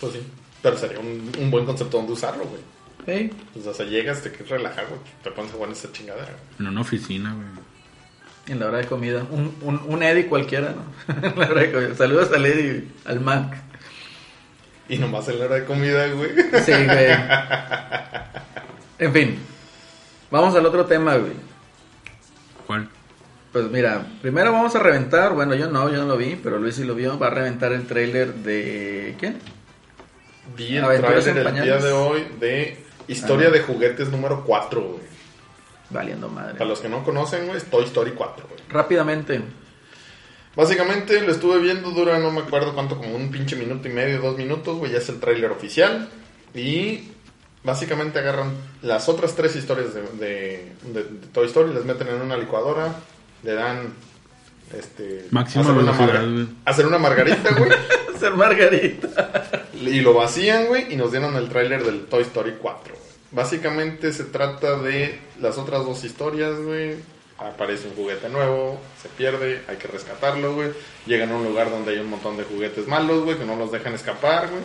Speaker 2: Pues sí. Pero sería un, un buen concepto donde usarlo, güey.
Speaker 1: Sí.
Speaker 2: Pues, o sea, llegas, te quieres relajar, güey. Te pones a jugar en esa chingadera, güey.
Speaker 3: En una oficina, güey.
Speaker 1: En la hora de comida. Un, un, un Eddie cualquiera, ¿no? en la hora de comida. Saludos al Eddie, al Mac.
Speaker 2: Y nomás en la hora de comida, güey.
Speaker 1: Sí, güey. En fin. Vamos al otro tema, güey.
Speaker 3: ¿Cuál?
Speaker 1: Pues mira, primero vamos a reventar, bueno, yo no, yo no lo vi, pero Luis sí lo vio, va a reventar el tráiler de... ¿Quién?
Speaker 2: Vi el
Speaker 1: Aventuras
Speaker 2: trailer
Speaker 1: en
Speaker 2: el día de hoy de Historia
Speaker 1: Ah.
Speaker 2: de Juguetes número 4, güey.
Speaker 1: Valiendo madre.
Speaker 2: Para los que no conocen, güey, es Toy Story 4, güey.
Speaker 1: Rápidamente,
Speaker 2: Básicamente lo estuve viendo, dura no me acuerdo cuánto, como un pinche minuto y medio, dos minutos, güey, ya es el tráiler oficial. Y básicamente agarran las otras tres historias de, de- de- de Toy Story, las meten en una licuadora, le dan... Este,
Speaker 3: Máxima
Speaker 2: hacer una hacer una margarita, güey.
Speaker 1: ser Margarita.
Speaker 2: Y lo vacían, güey, y nos dieron el tráiler del Toy Story 4. güey. Básicamente se trata de las otras dos historias, güey. Aparece un juguete nuevo, se pierde, hay que rescatarlo, güey. Llegan a un lugar donde hay un montón de juguetes malos, güey, que no los dejan escapar, güey.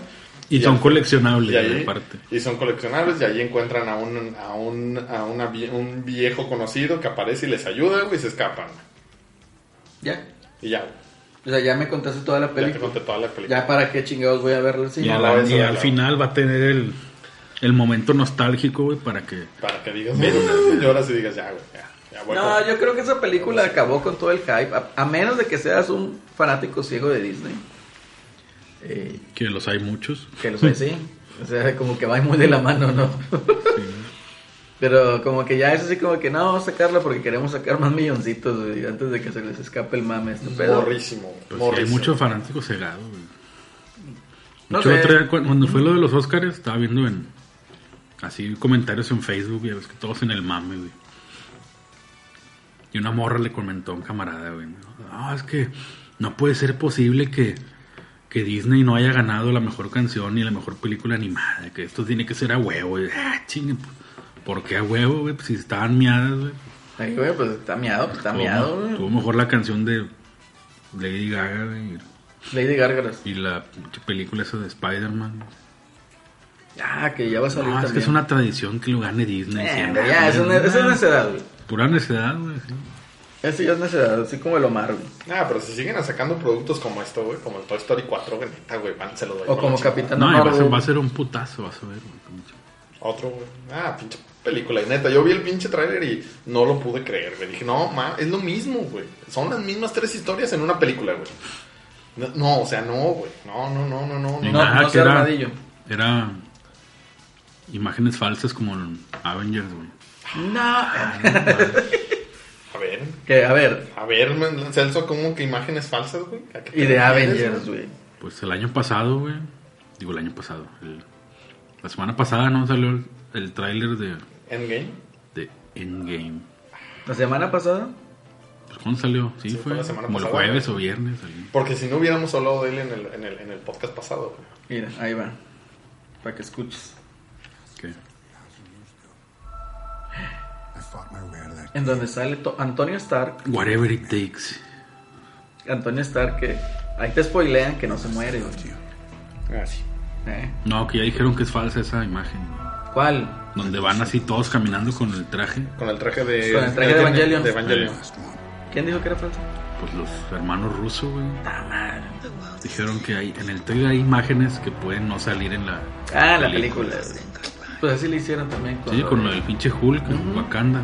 Speaker 3: Y son coleccionables,
Speaker 2: y ahí-
Speaker 3: aparte.
Speaker 2: Y son coleccionables, y ahí encuentran a un, a un, a una un viejo conocido que aparece y les ayuda, güey, y se escapan.
Speaker 1: Ya.
Speaker 2: Y ya, güey.
Speaker 1: O sea, ya me contaste toda la
Speaker 2: Ya te
Speaker 1: película.
Speaker 2: conté toda la película.
Speaker 1: Ya para qué chingados voy a verla así.
Speaker 3: y
Speaker 2: la
Speaker 3: y al final va a tener el, el momento nostálgico, güey, para que...
Speaker 2: Para que digas, y ahora sí digas, ya, güey, ya. ya voy
Speaker 1: No, yo creo que esa película acabó con todo el hype, a, a menos de que seas un fanático ciego de Disney. Eh,
Speaker 3: Que los hay muchos.
Speaker 1: que lo sé, sí. O sea, como que va muy de la mano, ¿no? Pero como que ya es así como que no, vamos a sacarla porque queremos sacar más milloncitos güey, antes de que se les escape el mame este pedo.
Speaker 2: Morrísimo,
Speaker 3: Pues sí, hay
Speaker 2: morrísimo.
Speaker 3: muchos fanáticos cegados, güey.
Speaker 1: No sé.
Speaker 3: otro día, cu- cuando fue lo de los Oscars, estaba viendo en así comentarios en Facebook, y ves que todos en el mame, güey. Y una morra le comentó a un camarada, güey. No, es que no puede ser posible que, que Disney no haya ganado la mejor canción ni la mejor película animada. Que esto tiene que ser a huevo. Y, ah, chingue, ¿por qué a huevo, güey? Pues si estaban miadas, güey.
Speaker 1: Ay, güey, pues está miado, pues está
Speaker 3: Tuvo-
Speaker 1: miado, güey.
Speaker 3: Tuvo mejor la canción de Lady Gaga, güey.
Speaker 1: Lady Gárgaras.
Speaker 3: Y la película esa de Spider-Man.
Speaker 1: Ah, que ya va a salir
Speaker 3: No, es que es una tradición que lo gane Disney.
Speaker 1: Eh,
Speaker 3: siempre.
Speaker 1: ya, es necedad, güey.
Speaker 3: Pura necedad, güey. sí.
Speaker 1: Eso ya es necedad, así como el Omar, güey.
Speaker 2: Ah, pero si siguen sacando productos como esto, güey, como el Toy Story 4, güey, neta, güey, van, se lo doy.
Speaker 1: O como. Capitán
Speaker 3: No, y va a, ser, va a ser un putazo, vas a ver. güey.
Speaker 2: Otro, güey. Ah, pinche película. Y neta, yo vi el pinche tráiler y no lo pude creer, güey. Dije, no, ma, es lo mismo, güey. Son las mismas tres historias en una película, güey. No, no, o sea, no, güey. No, no, no, no, no.
Speaker 3: Ni
Speaker 1: No,
Speaker 2: no.
Speaker 3: nada,
Speaker 1: no
Speaker 3: que era, era imágenes falsas como en Avengers, güey.
Speaker 1: No.
Speaker 2: A ver,
Speaker 1: que, a ver,
Speaker 2: a ver, Celso, ¿cómo que imágenes falsas, güey? ¿A qué
Speaker 1: y de
Speaker 2: refieres,
Speaker 1: Avengers,
Speaker 2: güey?
Speaker 3: Pues el año pasado, güey. Digo, el año pasado. el- la semana pasada, ¿no? Salió el, el tráiler de,
Speaker 2: Endgame.
Speaker 3: de Endgame.
Speaker 1: La semana pasada.
Speaker 3: Pues, ¿cuándo salió? Sí,
Speaker 2: Sí,
Speaker 3: fue.
Speaker 2: fue la semana
Speaker 3: como el jueves
Speaker 2: güey.
Speaker 3: o viernes. salió.
Speaker 2: Porque si no hubiéramos hablado de él en el, en el, en el podcast pasado, güey.
Speaker 1: Mira, ahí va. Para que escuches. En donde sale to- Antonio Stark.
Speaker 3: Whatever it takes.
Speaker 1: Antonio Stark que. Ahí te spoilean que no se muere, güey.
Speaker 2: Ah.
Speaker 1: ¿Eh?
Speaker 3: No, que ya dijeron que es falsa esa imagen.
Speaker 1: ¿Cuál?
Speaker 3: Donde van así todos caminando con el traje.
Speaker 2: Con el traje de...
Speaker 1: Con el traje de Evangelion.
Speaker 2: De.
Speaker 1: ¿Quién dijo que era falso?
Speaker 3: Pues los hermanos rusos, güey.
Speaker 1: Ah.
Speaker 3: Dijeron que hay, en el trailer hay imágenes que pueden no salir en la.
Speaker 1: Ah, la película. Güey. Pues así le hicieron también con,
Speaker 3: Sí,
Speaker 1: lo
Speaker 3: con
Speaker 1: de-
Speaker 3: lo del pinche Hulk,
Speaker 1: Ujú.
Speaker 3: Wakanda.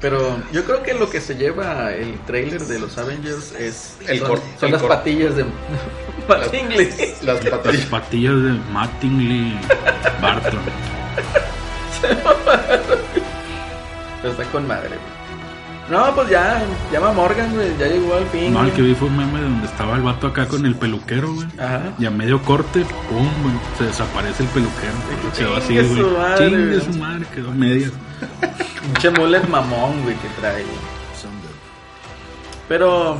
Speaker 1: Pero yo creo que lo que se lleva el trailer de los Avengers es
Speaker 2: El
Speaker 1: son,
Speaker 2: el
Speaker 1: las patillas de Mattingly.
Speaker 2: Las
Speaker 3: Las
Speaker 2: patillas.
Speaker 3: patillas de Mattingly Barton.
Speaker 1: Pero está con madre. Güey. No, pues ya, llama Morgan, güey, ya llegó al fin.
Speaker 3: No, el
Speaker 1: güey.
Speaker 3: que vi fue un meme donde estaba el vato acá con el peluquero, güey.
Speaker 1: Ajá.
Speaker 3: Y a medio corte, pum, güey, se desaparece el peluquero.
Speaker 1: que
Speaker 3: Se va así, güey.
Speaker 1: madre,
Speaker 3: Chingue
Speaker 1: güey.
Speaker 3: su madre, quedó a medias.
Speaker 1: Mucho mullet mamón, güey, que trae. güey. Pero,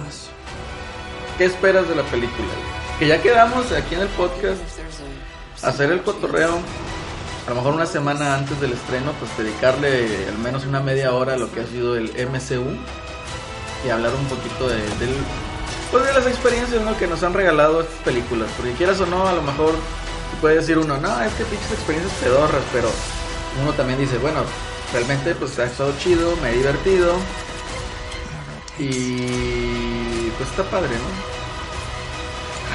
Speaker 1: ¿qué esperas de la película? güey? Que ya quedamos aquí en el podcast hacer el cotorreo. A lo mejor una semana antes del estreno, pues dedicarle al menos una media hora a lo que ha sido el MCU y hablar un poquito de, del, pues de las experiencias ¿no? que nos han regalado estas películas. Porque quieras o no, a lo mejor puede decir uno, no, es que pinches experiencias pedorras, pero uno también dice, bueno, realmente pues ha estado chido, me he divertido y pues está padre, ¿no?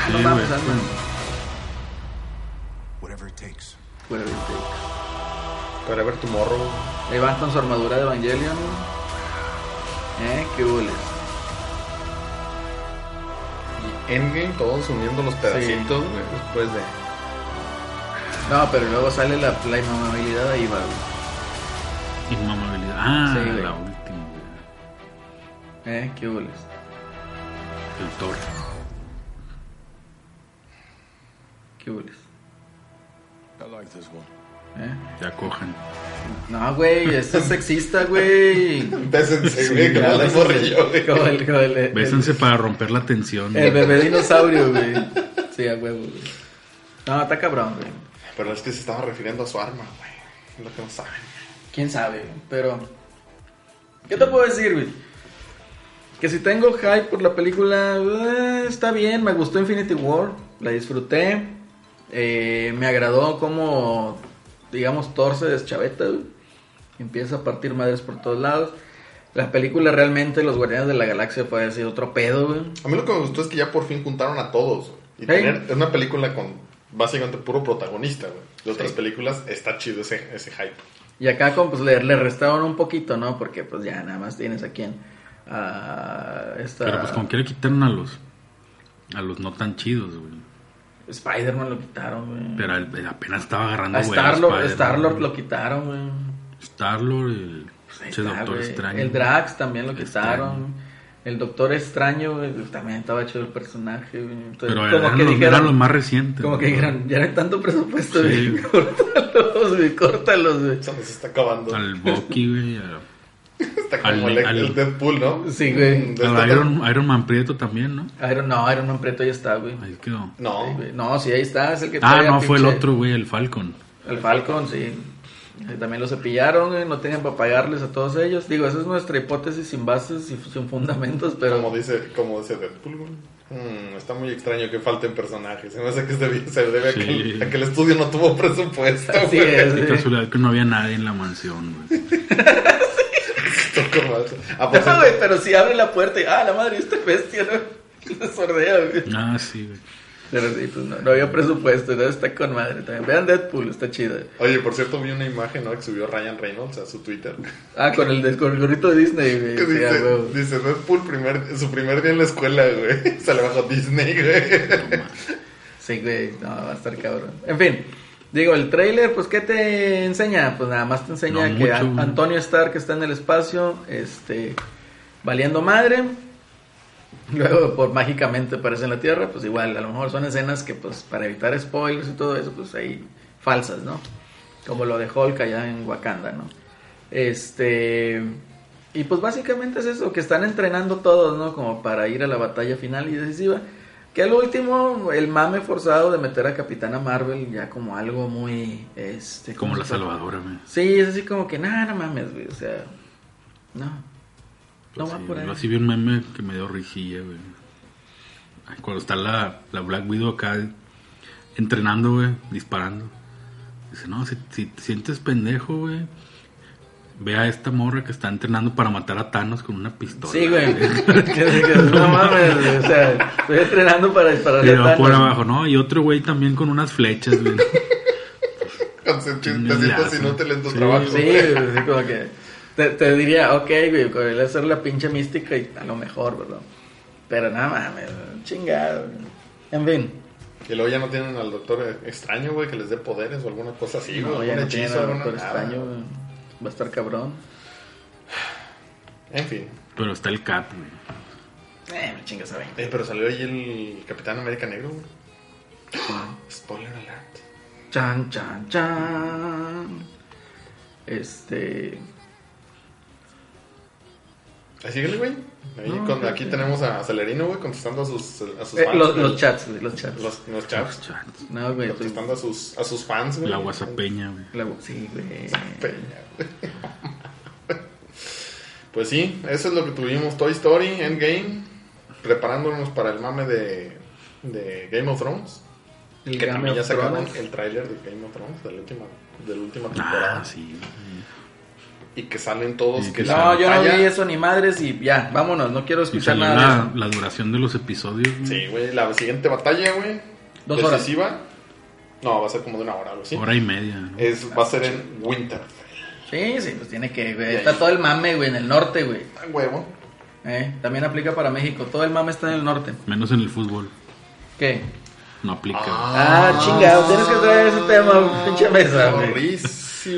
Speaker 1: Ah, no
Speaker 3: Sí,
Speaker 1: mames.
Speaker 4: Whatever it takes.
Speaker 1: Fuera de take.
Speaker 2: Para ver tu morro.
Speaker 1: Ahí van con su armadura de Evangelion. Eh, qué hules.
Speaker 2: Y Endgame, todos uniendo los pedacitos, güey. Después de.
Speaker 1: No, pero luego sale la, la inmamabilidad ahí va. güey.
Speaker 3: Inmamabilidad. Ah,
Speaker 1: Sí,
Speaker 3: la última.
Speaker 1: Eh, qué hules.
Speaker 3: El Thor.
Speaker 1: Qué hules. Eh.
Speaker 3: Ya cojan.
Speaker 1: No, güey, esto es sexista, güey.
Speaker 2: Bésense, güey,
Speaker 1: bésense.
Speaker 2: morrillo, güey.
Speaker 3: Bésense para romper la tensión.
Speaker 1: El bebé dinosaurio, güey. Sí, a huevo, güey. No, está cabrón, güey.
Speaker 2: Pero es que se estaba refiriendo a su arma, güey. Es lo que no saben.
Speaker 1: Quién sabe, güey, pero. ¿Qué te puedo decir, güey? Que si tengo hype por la película, eh, está bien. Me gustó Infinity War, la disfruté. Eh, me agradó como, digamos, Thor se deschaveta, güey. Empieza a partir madres por todos lados. La película realmente, Los Guardianes de la Galaxia, puede ser otro pedo, güey.
Speaker 2: A mí lo que me gustó es que ya por fin juntaron a todos. Y
Speaker 1: Hey.
Speaker 2: tener una película con básicamente puro protagonista, güey. De otras películas está chido ese, ese hype.
Speaker 1: Y acá como, pues le, le restaron un poquito, ¿no? Porque pues ya nada más tienes a esta...
Speaker 3: Pero pues como quiera quitaron a los. A los no tan chidos, güey.
Speaker 1: Spider-Man lo quitaron, güey.
Speaker 3: Pero él- él apenas estaba agarrando
Speaker 1: A
Speaker 3: güey.
Speaker 1: Star-Lord
Speaker 3: güey.
Speaker 1: lo quitaron, güey.
Speaker 3: Star-Lord, el
Speaker 1: Pues está,
Speaker 3: Doctor
Speaker 1: güey.
Speaker 3: Extraño.
Speaker 1: El Drax también lo
Speaker 3: Extraño.
Speaker 1: quitaron. El Doctor Extraño, güey, también estaba hecho el personaje, güey. Entonces,
Speaker 3: Pero
Speaker 1: como
Speaker 3: eran,
Speaker 1: que
Speaker 3: los,
Speaker 1: dijeron,
Speaker 3: eran los más recientes.
Speaker 1: como que dijeron, ya no hay tanto presupuesto,
Speaker 3: Sí.
Speaker 1: güey. Córtalos, güey, córtalos, güey.
Speaker 2: Se está acabando.
Speaker 3: Al Bucky, güey. A-
Speaker 2: Está como
Speaker 3: al-
Speaker 2: el,
Speaker 3: al-
Speaker 2: el Deadpool, ¿no?
Speaker 1: Sí, güey.
Speaker 3: Al Iron, Iron Man Prieto también, ¿no?
Speaker 1: Iron, no, Iron Man Preto ya está, güey.
Speaker 3: Ahí quedó.
Speaker 2: No.
Speaker 1: Sí, güey. No, sí, ahí está, es el que
Speaker 3: Ah, no, fue el otro, güey, el Falcon.
Speaker 1: El Falcon, sí. Eh, También lo cepillaron, güey, no tenían para pagarles a todos ellos. Digo, esa es nuestra hipótesis sin bases y sin fundamentos, pero...
Speaker 2: Como dice, como dice Deadpool, güey. Mm, está muy extraño que falten personajes. Se me hace que se debe, se debe a, que el, a que el estudio no tuvo presupuesto.
Speaker 1: Así
Speaker 2: güey.
Speaker 1: es,
Speaker 3: Qué
Speaker 1: sí.
Speaker 3: casualidad que no había nadie en la mansión, güey.
Speaker 2: Ah,
Speaker 1: No, güey, pero si abre la puerta y, ah, la madre, esta bestia, ¿no? Sordea, güey.
Speaker 3: Ah, sí, güey.
Speaker 1: Pero sí, pues no, no había presupuesto, entonces está con madre también. Vean Deadpool, está chida.
Speaker 2: Oye, por cierto, vi una imagen ¿no? que subió Ryan Reynolds a su Twitter.
Speaker 1: Ah, con el, con el gorrito de Disney, güey.
Speaker 2: Dice, dice Deadpool primer, su primer día en la escuela, güey. Se le bajó Disney, güey.
Speaker 1: Sí, güey, no, va a estar cabrón. En fin, digo, el trailer, pues, ¿qué te enseña? Pues nada más te enseña
Speaker 3: No
Speaker 1: que
Speaker 3: mucho,
Speaker 1: a-
Speaker 3: güey.
Speaker 1: Antonio Stark está en el espacio, este, valiendo madre. Luego, por mágicamente aparece en la Tierra, pues igual, a lo mejor son escenas que, pues, para evitar spoilers y todo eso, pues ahí falsas, ¿no? Como lo de Hulk allá en Wakanda, ¿no? Este. Y pues básicamente es eso, que están entrenando todos, ¿no? Como para ir a la batalla final y decisiva. Que al último, el mame forzado de meter a Capitana Marvel ya como algo muy. Este,
Speaker 3: Como
Speaker 1: ¿cómo
Speaker 3: la salvadora, güey.
Speaker 1: Sí, es así como que, nada, no mames, güey. O sea, no. No va
Speaker 3: Sí,
Speaker 1: por ahí.
Speaker 3: yo así vi un meme que me dio risilla, güey. Ay, Cuando está la, la Black Widow acá entrenando, güey, disparando. Dice, no, si, si te sientes pendejo, güey, ve a esta morra que está entrenando para matar a Thanos con una pistola.
Speaker 1: Sí, güey. No mames, güey. O sea, estoy entrenando para
Speaker 3: Y
Speaker 1: dispararle a
Speaker 3: por abajo, ¿no? Y otro güey también con unas flechas, güey.
Speaker 2: Con
Speaker 3: le
Speaker 2: inútiles en tu
Speaker 3: Sí,
Speaker 2: trabajo.
Speaker 1: Sí, así como que te, te diría, ok, güey, con él hacer la pinche mística y a lo mejor, ¿verdad? Pero nada mames, chingado. güey. En fin,
Speaker 2: Y luego ya no tienen al doctor extraño, güey, que les dé poderes o alguna cosa así,
Speaker 1: no,
Speaker 2: güey.
Speaker 1: ya
Speaker 2: un
Speaker 1: no
Speaker 2: hechizo, alguna
Speaker 1: por
Speaker 2: nada.
Speaker 1: extraño, güey. Va a estar cabrón.
Speaker 2: En fin.
Speaker 3: Pero está el Cap, güey.
Speaker 1: Eh, me chingas a 20.
Speaker 2: Eh, pero salió ahí el Capitán América Negro, güey. Spoiler alert.
Speaker 1: Chan, chan, chan. Este.
Speaker 2: Ahí síguele, güey. Ahí
Speaker 1: No,
Speaker 2: con- aquí tenemos a Celerino, güey, contestando a sus, a sus
Speaker 1: eh,
Speaker 2: fans.
Speaker 1: los,
Speaker 2: güey.
Speaker 1: los chats, güey, los chats.
Speaker 2: Los, los chats.
Speaker 3: Chats.
Speaker 1: No, güey.
Speaker 2: Contestando a sus, a sus fans, güey.
Speaker 3: La guasapeña, güey.
Speaker 1: la- sí, güey.
Speaker 2: Peña, güey. Pues sí, eso es lo que tuvimos. Toy Story, Endgame. Preparándonos para el mame de, de Game of Thrones.
Speaker 1: El
Speaker 2: que
Speaker 1: Game
Speaker 2: también ya sacaron
Speaker 1: Thrones.
Speaker 2: el tráiler de Game of Thrones de la última, de la última temporada.
Speaker 3: Ah, sí.
Speaker 2: Y que salen todos
Speaker 3: Sí,
Speaker 2: que la
Speaker 1: No, yo no vi eso ni madres y ya, vámonos, no quiero
Speaker 3: Y
Speaker 1: escuchar nada de
Speaker 3: la,
Speaker 1: eso.
Speaker 3: la duración de los episodios. güey.
Speaker 2: Sí, güey, la siguiente batalla, güey.
Speaker 1: Dos horas.
Speaker 2: decisiva. No, va a ser como de una hora, algo así.
Speaker 3: Hora y media. ¿no?
Speaker 2: Es, va a ser en Winterfell.
Speaker 1: Sí, sí, pues tiene que, güey.
Speaker 2: Y
Speaker 1: Está todo el mame, güey, en el norte, güey.
Speaker 2: Ah, huevo.
Speaker 1: Eh, también aplica para México. Todo el mame está en el norte.
Speaker 3: Menos en el fútbol.
Speaker 1: ¿Qué?
Speaker 3: No aplica.
Speaker 1: Ah, chingado, tienes que traer ese tema, pinche mesa, güey.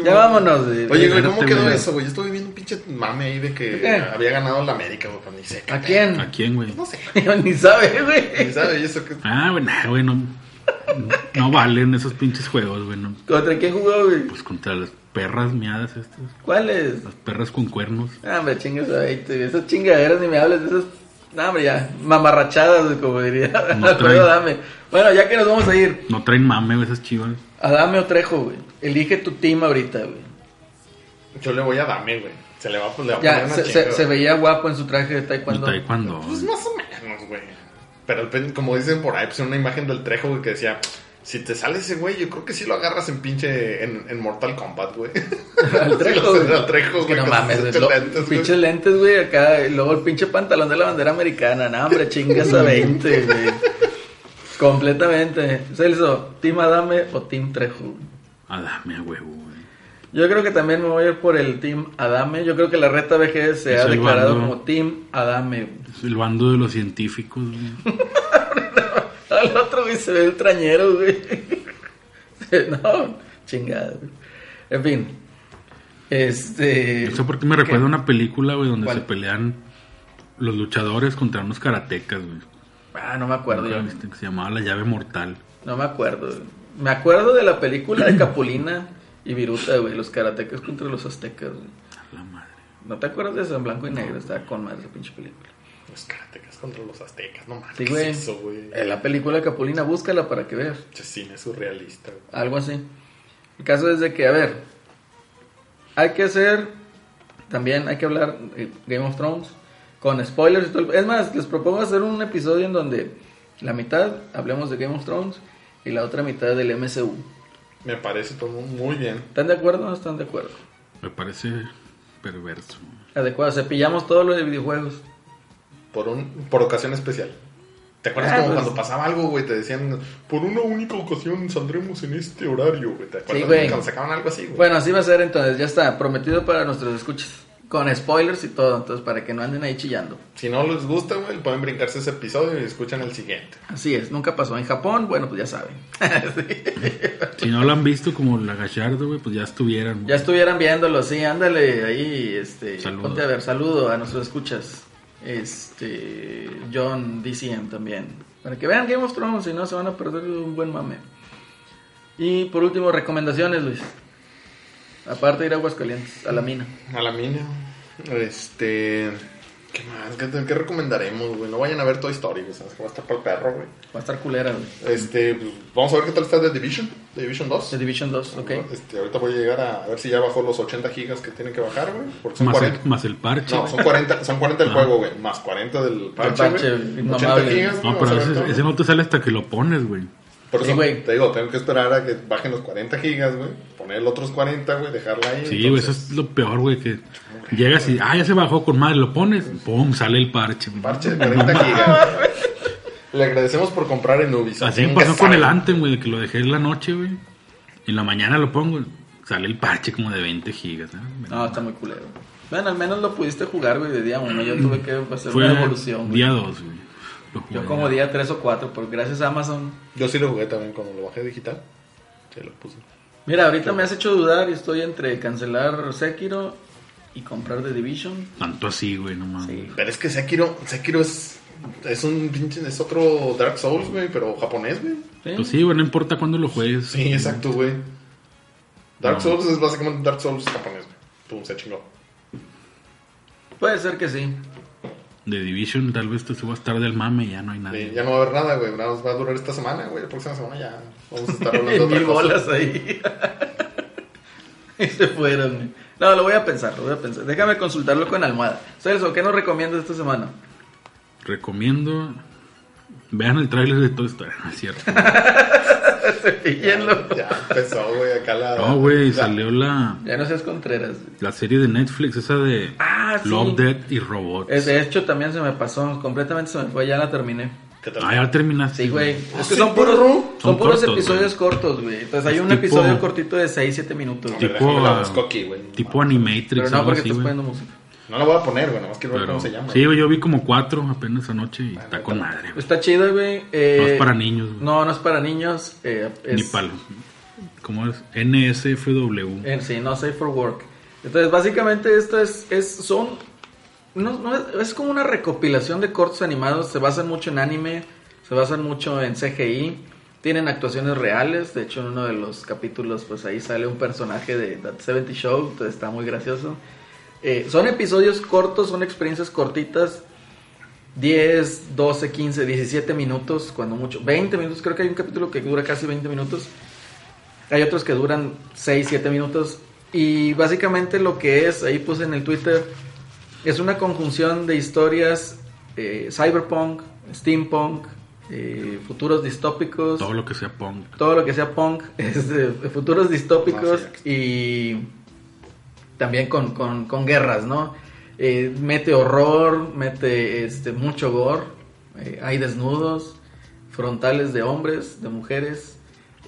Speaker 1: Ya vámonos.
Speaker 2: Oye, güey, ¿cómo quedó eso, güey? Yo estuve viendo un pinche mame ahí de que
Speaker 1: ¿De qué?
Speaker 2: había ganado la América, güey, ni sé. qué
Speaker 1: ¿A quién?
Speaker 3: ¿A quién, güey?
Speaker 2: No sé.
Speaker 1: Ni sabe, güey.
Speaker 2: ¿Ni sabe? ¿Y eso qué?
Speaker 3: Ah, güey, nah, güey, no, no valen esos pinches juegos, güey. no.
Speaker 1: ¿Contra quién jugó, güey?
Speaker 3: Pues contra las perras miadas estas.
Speaker 1: ¿Cuál es?
Speaker 3: Las perras con cuernos.
Speaker 1: Ah, hombre, chingas a 20. Esas chingaderas ni me hables de esas. No, hombre, ya. Mamarrachadas, como diría
Speaker 3: No
Speaker 1: Alfredo
Speaker 3: trae.
Speaker 1: Adame. Bueno, ya que nos vamos a ir.
Speaker 3: No traen mame, esas chivas.
Speaker 1: Adame o Trejo, güey. Elige tu team ahorita, güey.
Speaker 2: Yo le voy a Dame, güey. Se le va, pues, le va a poner una
Speaker 1: se,
Speaker 2: chinga,
Speaker 1: se-
Speaker 2: güey.
Speaker 1: veía guapo en su traje de taekwondo.
Speaker 3: taekwondo.
Speaker 2: Pues más o menos, güey. Pero como dicen por ahí, pues una imagen del Trejo, güey, que decía... Si te sale ese güey, yo creo que sí lo agarras en pinche... En, en Mortal Kombat, güey.
Speaker 1: Al Trejo,
Speaker 2: Sí,
Speaker 1: güey.
Speaker 2: al Trejo,
Speaker 1: Es que
Speaker 2: güey,
Speaker 1: no mames, güey. Lo-
Speaker 2: lentes, güey.
Speaker 1: Pinches lentes, güey, acá. Y luego el pinche pantalón de la bandera americana. No, hombre, chingas a 20, güey. Completamente. Celso, ¿Team Adame o Team Trejo? güey?
Speaker 3: Ah, dame a huevo, güey.
Speaker 1: Yo creo que también me voy a ir por el Team Adame. Yo creo que la reta VG se
Speaker 3: Es
Speaker 1: ha declarado
Speaker 3: bando.
Speaker 1: como Team Adame. güey.
Speaker 3: Es el bando de los científicos, güey.
Speaker 1: Al otro, güey, se ve el trañero, güey. no, chingado. güey. En fin. Este.
Speaker 3: No sé por qué me recuerda a una película, güey, donde
Speaker 1: ¿Cuál?
Speaker 3: se pelean los luchadores contra unos karatecas, güey.
Speaker 1: Ah, no me acuerdo. Yo.
Speaker 3: viste que se llamaba La Llave Mortal.
Speaker 1: No me acuerdo. güey. Me acuerdo de la película de Capulina y Viruta, güey. Los karatecas contra los aztecas, güey.
Speaker 3: A la madre.
Speaker 1: ¿No te acuerdas de eso en blanco y negro? Estaba con madre esa pinche película.
Speaker 2: Los karatecas contra los aztecas, no mames.
Speaker 1: Sí,
Speaker 2: ¿qué
Speaker 1: güey.
Speaker 2: es eso, güey?
Speaker 1: Eh, la película de Capulina, búscala para que veas.
Speaker 2: Pinche cine surrealista, güey.
Speaker 1: Algo así. El caso es de que, a ver, hay que hacer, también hay que hablar de Game of Thrones con spoilers y todo. el- Es más, les propongo hacer un episodio en donde la mitad hablemos de Game of Thrones y la otra mitad del MCU.
Speaker 2: Me parece todo muy bien.
Speaker 1: ¿Están de acuerdo o no están de acuerdo?
Speaker 3: Me parece perverso.
Speaker 1: Adecuado, cepillamos todo lo de videojuegos.
Speaker 2: Por, un, por ocasión especial. ¿Te acuerdas
Speaker 1: Ah,
Speaker 2: como
Speaker 1: pues-
Speaker 2: cuando pasaba algo, güey? Te decían, por una única ocasión saldremos en este horario, güey. ¿Te acuerdas
Speaker 1: Sí, güey.
Speaker 2: cuando sacaban algo así, güey?
Speaker 1: Bueno, así va a ser entonces, ya está, prometido para nuestros escuchas. Con spoilers y todo, entonces para que no anden ahí chillando.
Speaker 2: Si no les gusta, güey, pueden brincarse ese episodio y escuchan el siguiente.
Speaker 1: Así es, nunca pasó. En Japón, bueno, pues ya saben. Sí.
Speaker 3: Si no lo han visto como la Gallardo, güey, pues ya estuvieran. güey.
Speaker 1: Ya estuvieran viéndolo, sí, ándale ahí, este,
Speaker 3: Saludo.
Speaker 1: ponte a ver, saludo a nuestros escuchas, este, John DCM también, para que vean Game of Thrones, si no se van a perder un buen mame. Y por último, recomendaciones, Luis. Aparte de ir a Aguascalientes, a la mina.
Speaker 2: A la mina. Este. ¿Qué más? ¿Qué, qué recomendaremos, güey? No vayan a ver Toy Story, güey. ¿Sabes que va a estar para el perro, güey?
Speaker 1: Va a estar culera, güey.
Speaker 2: Este, pues, vamos a ver qué tal está The Division. The Division 2.
Speaker 1: The Division 2, ok.
Speaker 2: Este, ahorita voy a llegar a, a ver si ya bajó los 80 gigas que tiene que bajar, güey. Porque son
Speaker 3: más,
Speaker 2: 40.
Speaker 3: el, más el parche.
Speaker 2: No, son 40, son 40 del
Speaker 3: Ah.
Speaker 2: juego, güey. Más 40 del parche,
Speaker 1: parche,
Speaker 2: güey. 80
Speaker 1: inmamable.
Speaker 2: gigas,
Speaker 3: No, pero ese, ese no te sale hasta que lo pones, güey.
Speaker 2: Por
Speaker 1: Sí,
Speaker 2: eso,
Speaker 1: güey.
Speaker 2: te digo, tengo que esperar a que bajen los 40 gigas, güey. Poner los otros 40, güey, dejarla ahí.
Speaker 3: Sí, güey, eso es lo peor, güey, que llegas y, ah, ya se bajó con madre, lo pones, pum, sale el parche.
Speaker 2: Parche de 40 gigas. Le agradecemos por comprar en Ubisoft.
Speaker 3: Así me pasó con el Anthem, güey, que lo dejé en la noche, güey. Y en la mañana lo pongo, sale el parche como de 20 gigas. ¿eh?
Speaker 1: No, está muy culero. Bueno, al menos lo pudiste jugar, güey, de día uno. Yo tuve que hacer
Speaker 3: Fue
Speaker 1: una evolución, güey.
Speaker 3: día 2, güey. Lo jugué.
Speaker 1: Yo como día 3 o 4, porque gracias a Amazon.
Speaker 2: Yo sí lo jugué también cuando lo bajé digital. Se lo puse.
Speaker 1: Mira, ahorita me has hecho dudar y estoy entre cancelar Sekiro y comprar The Division.
Speaker 3: Tanto así, güey, no mames.
Speaker 1: Sí.
Speaker 2: Pero es que Sekiro, Sekiro es, es un pinche, es otro Dark Souls, güey, pero japonés, güey.
Speaker 1: ¿Sí?
Speaker 3: Pues sí, güey, no importa cuándo lo juegues.
Speaker 2: Sí, exacto, güey. Dark
Speaker 3: No.
Speaker 2: Souls es básicamente Dark Souls japonés, güey. Pum, se chingó.
Speaker 1: Puede ser que sí.
Speaker 3: De Division tal vez te suba a estar del mame y ya no hay.
Speaker 2: Sí, ya no va a haber nada, güey. Nada más va a durar esta semana, güey. La próxima semana ya vamos a estar hablando de otra
Speaker 1: mil
Speaker 2: cosa.
Speaker 1: bolas ahí. y se fueron. güey. No, lo voy a pensar, lo voy a pensar. Déjame consultarlo con almohada. Celso, ¿qué nos recomiendas esta semana?
Speaker 3: Recomiendo. Vean el tráiler de Toy Story, no es cierto.
Speaker 1: Cepillenlo.
Speaker 2: Ya empezó, güey, acá la...
Speaker 3: No, güey, salió la,
Speaker 1: Ya no seas Contreras. güey.
Speaker 3: la serie de Netflix, esa de
Speaker 1: Ah, sí.
Speaker 3: Love, Death y Robots.
Speaker 1: De hecho, también se me pasó. Completamente se me fue. Ya la terminé.
Speaker 2: ¿Qué tal?
Speaker 3: Ah, ya terminaste.
Speaker 1: Sí, güey. Es que
Speaker 2: sí,
Speaker 1: son puros, son
Speaker 3: Son
Speaker 1: puros
Speaker 3: cortos,
Speaker 1: episodios
Speaker 3: güey.
Speaker 1: cortos, güey. Entonces hay un
Speaker 3: Tipo-
Speaker 1: episodio cortito de 6-7 minutos.
Speaker 2: A
Speaker 1: güey.
Speaker 2: ver,
Speaker 3: Tipo,
Speaker 2: la busco aquí, güey.
Speaker 3: Tipo Animatrix,
Speaker 1: Pero no porque
Speaker 3: así,
Speaker 1: estás
Speaker 3: güey.
Speaker 1: poniendo música.
Speaker 2: No la voy a poner, güey. Nada más quiero ver cómo se llama.
Speaker 3: sí, güey, yo vi como cuatro apenas anoche y está con madre. güey.
Speaker 1: Está chido, güey. Eh,
Speaker 3: No es para niños, güey.
Speaker 1: No, no es para niños. eh,
Speaker 3: Ni palos. ¿Cómo es? NSFW.
Speaker 1: Eh, sí, no Safe for Work. Entonces, básicamente esto es, es son no, no es, como una recopilación de cortos animados, se basan mucho en anime, se basan mucho en CGI, tienen actuaciones reales, de hecho en uno de los capítulos pues ahí sale un personaje de That 70 Show, está muy gracioso. Eh, son episodios cortos, son experiencias cortitas, 10, 12, 15, 17 minutos, cuando mucho, 20 minutos, creo que hay un capítulo que dura casi 20 minutos. Hay otros que duran 6, 7 minutos. Y básicamente lo que es, ahí puse en el Twitter, es una conjunción de historias eh, cyberpunk, steampunk, eh, futuros distópicos,
Speaker 3: Todo lo que sea punk.
Speaker 1: todo lo que sea punk, es de, de futuros distópicos
Speaker 2: sí,
Speaker 1: y también con, con- con guerras, ¿no? Eh, mete horror, mete este, mucho gore, eh, hay desnudos, frontales de hombres, de mujeres.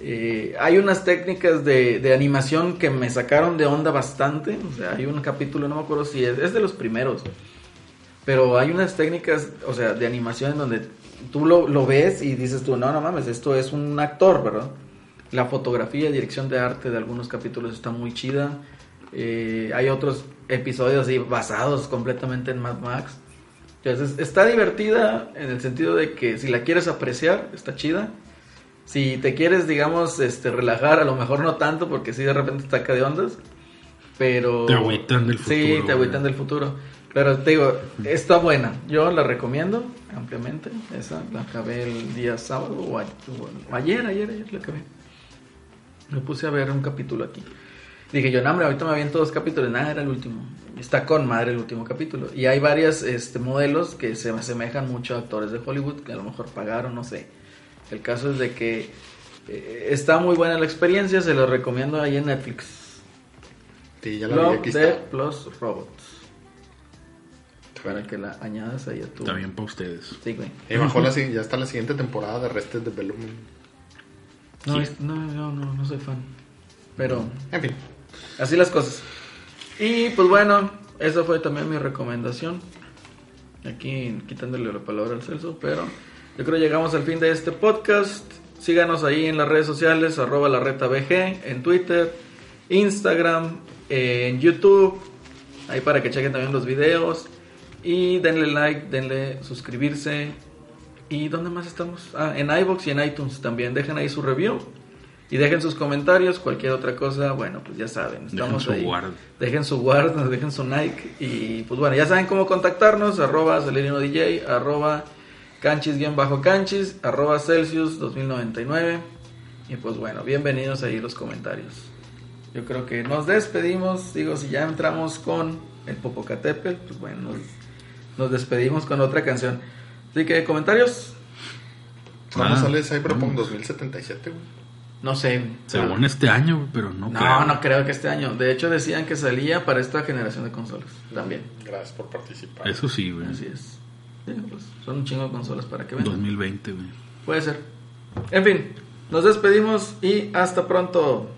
Speaker 1: Eh, hay unas técnicas de, de animación que me sacaron de onda bastante. O sea, hay un capítulo, no me acuerdo si es, es de los primeros. Pero hay unas técnicas, o sea, de animación en donde tú lo, lo ves y dices tú, no, no mames, esto es un actor, ¿verdad? La fotografía dirección de arte de algunos capítulos está muy chida. Eh, hay otros episodios así basados completamente en Mad Max. Entonces está divertida en el sentido de que si la quieres apreciar, está chida. Si te quieres, digamos, este, relajar, a lo mejor no tanto, porque sí de repente te saca de ondas. Pero.
Speaker 3: Te agüitan del
Speaker 1: Sí,
Speaker 3: futuro,
Speaker 1: te agüitan del futuro. Pero te digo, está buena. Yo la recomiendo ampliamente. Esa la acabé el día sábado o, a- o ayer, ayer, ayer la acabé. Me puse a ver un capítulo aquí. Dije yo, no, hombre, ahorita me aviento dos capítulos. Nada, era el último. Está con madre el último capítulo. Y hay varios este, modelos que se asemejan mucho a actores de Hollywood que a lo mejor pagaron, no sé. El caso es de que eh, está muy buena la experiencia. Se lo recomiendo ahí en Netflix.
Speaker 2: Sí, ya la vi, aquí
Speaker 1: Death plus Robots. Para que la añadas ahí a tu...
Speaker 3: Está bien para ustedes.
Speaker 1: Sí, güey.
Speaker 2: Y bajó la, ya está la siguiente temporada de Arrested Development.
Speaker 1: No,
Speaker 3: Sí.
Speaker 1: es- no, no, no, no soy fan. Pero
Speaker 2: En fin.
Speaker 1: así las cosas. Y pues bueno, esa fue también mi recomendación. Aquí quitándole la palabra al Celso, pero yo creo que llegamos al fin de este podcast. Síganos ahí en las redes sociales, arroba la reta BG, en Twitter, Instagram, en YouTube, ahí para que chequen también los videos. Y denle like, denle suscribirse. ¿Y dónde más estamos? Ah, en iBox y en iTunes también. Dejen ahí su review. Y dejen sus comentarios, cualquier otra cosa, bueno, pues ya saben,
Speaker 3: Dejen
Speaker 1: estamos
Speaker 3: su
Speaker 1: ahí.
Speaker 3: guard.
Speaker 1: Dejen su guard, dejen su Nike. Y pues bueno, ya saben cómo contactarnos, arroba Celerino DJ, arroba canchis-canchis, arroba Celsius 2099. Y pues bueno, bienvenidos ahí los comentarios. Yo creo que nos despedimos, digo, si ya entramos con el Popocatépetl, pues bueno, nos, nos despedimos con otra canción. Así que, ¿comentarios?
Speaker 2: ¿Cuándo
Speaker 3: Ah,
Speaker 2: sale Cyberpunk
Speaker 3: vamos.
Speaker 2: 2077, güey?
Speaker 1: No sé.
Speaker 3: Según este año, güey, pero no,
Speaker 1: No,
Speaker 3: creo.
Speaker 1: no creo que este año. De hecho, decían que salía para esta generación de consolas. También.
Speaker 2: Gracias por participar.
Speaker 3: Eso sí, güey.
Speaker 1: Así es. Pues, son un chingo de consolas para que vendan.
Speaker 3: 2020, güey.
Speaker 1: Puede ser. En fin, nos despedimos y hasta pronto.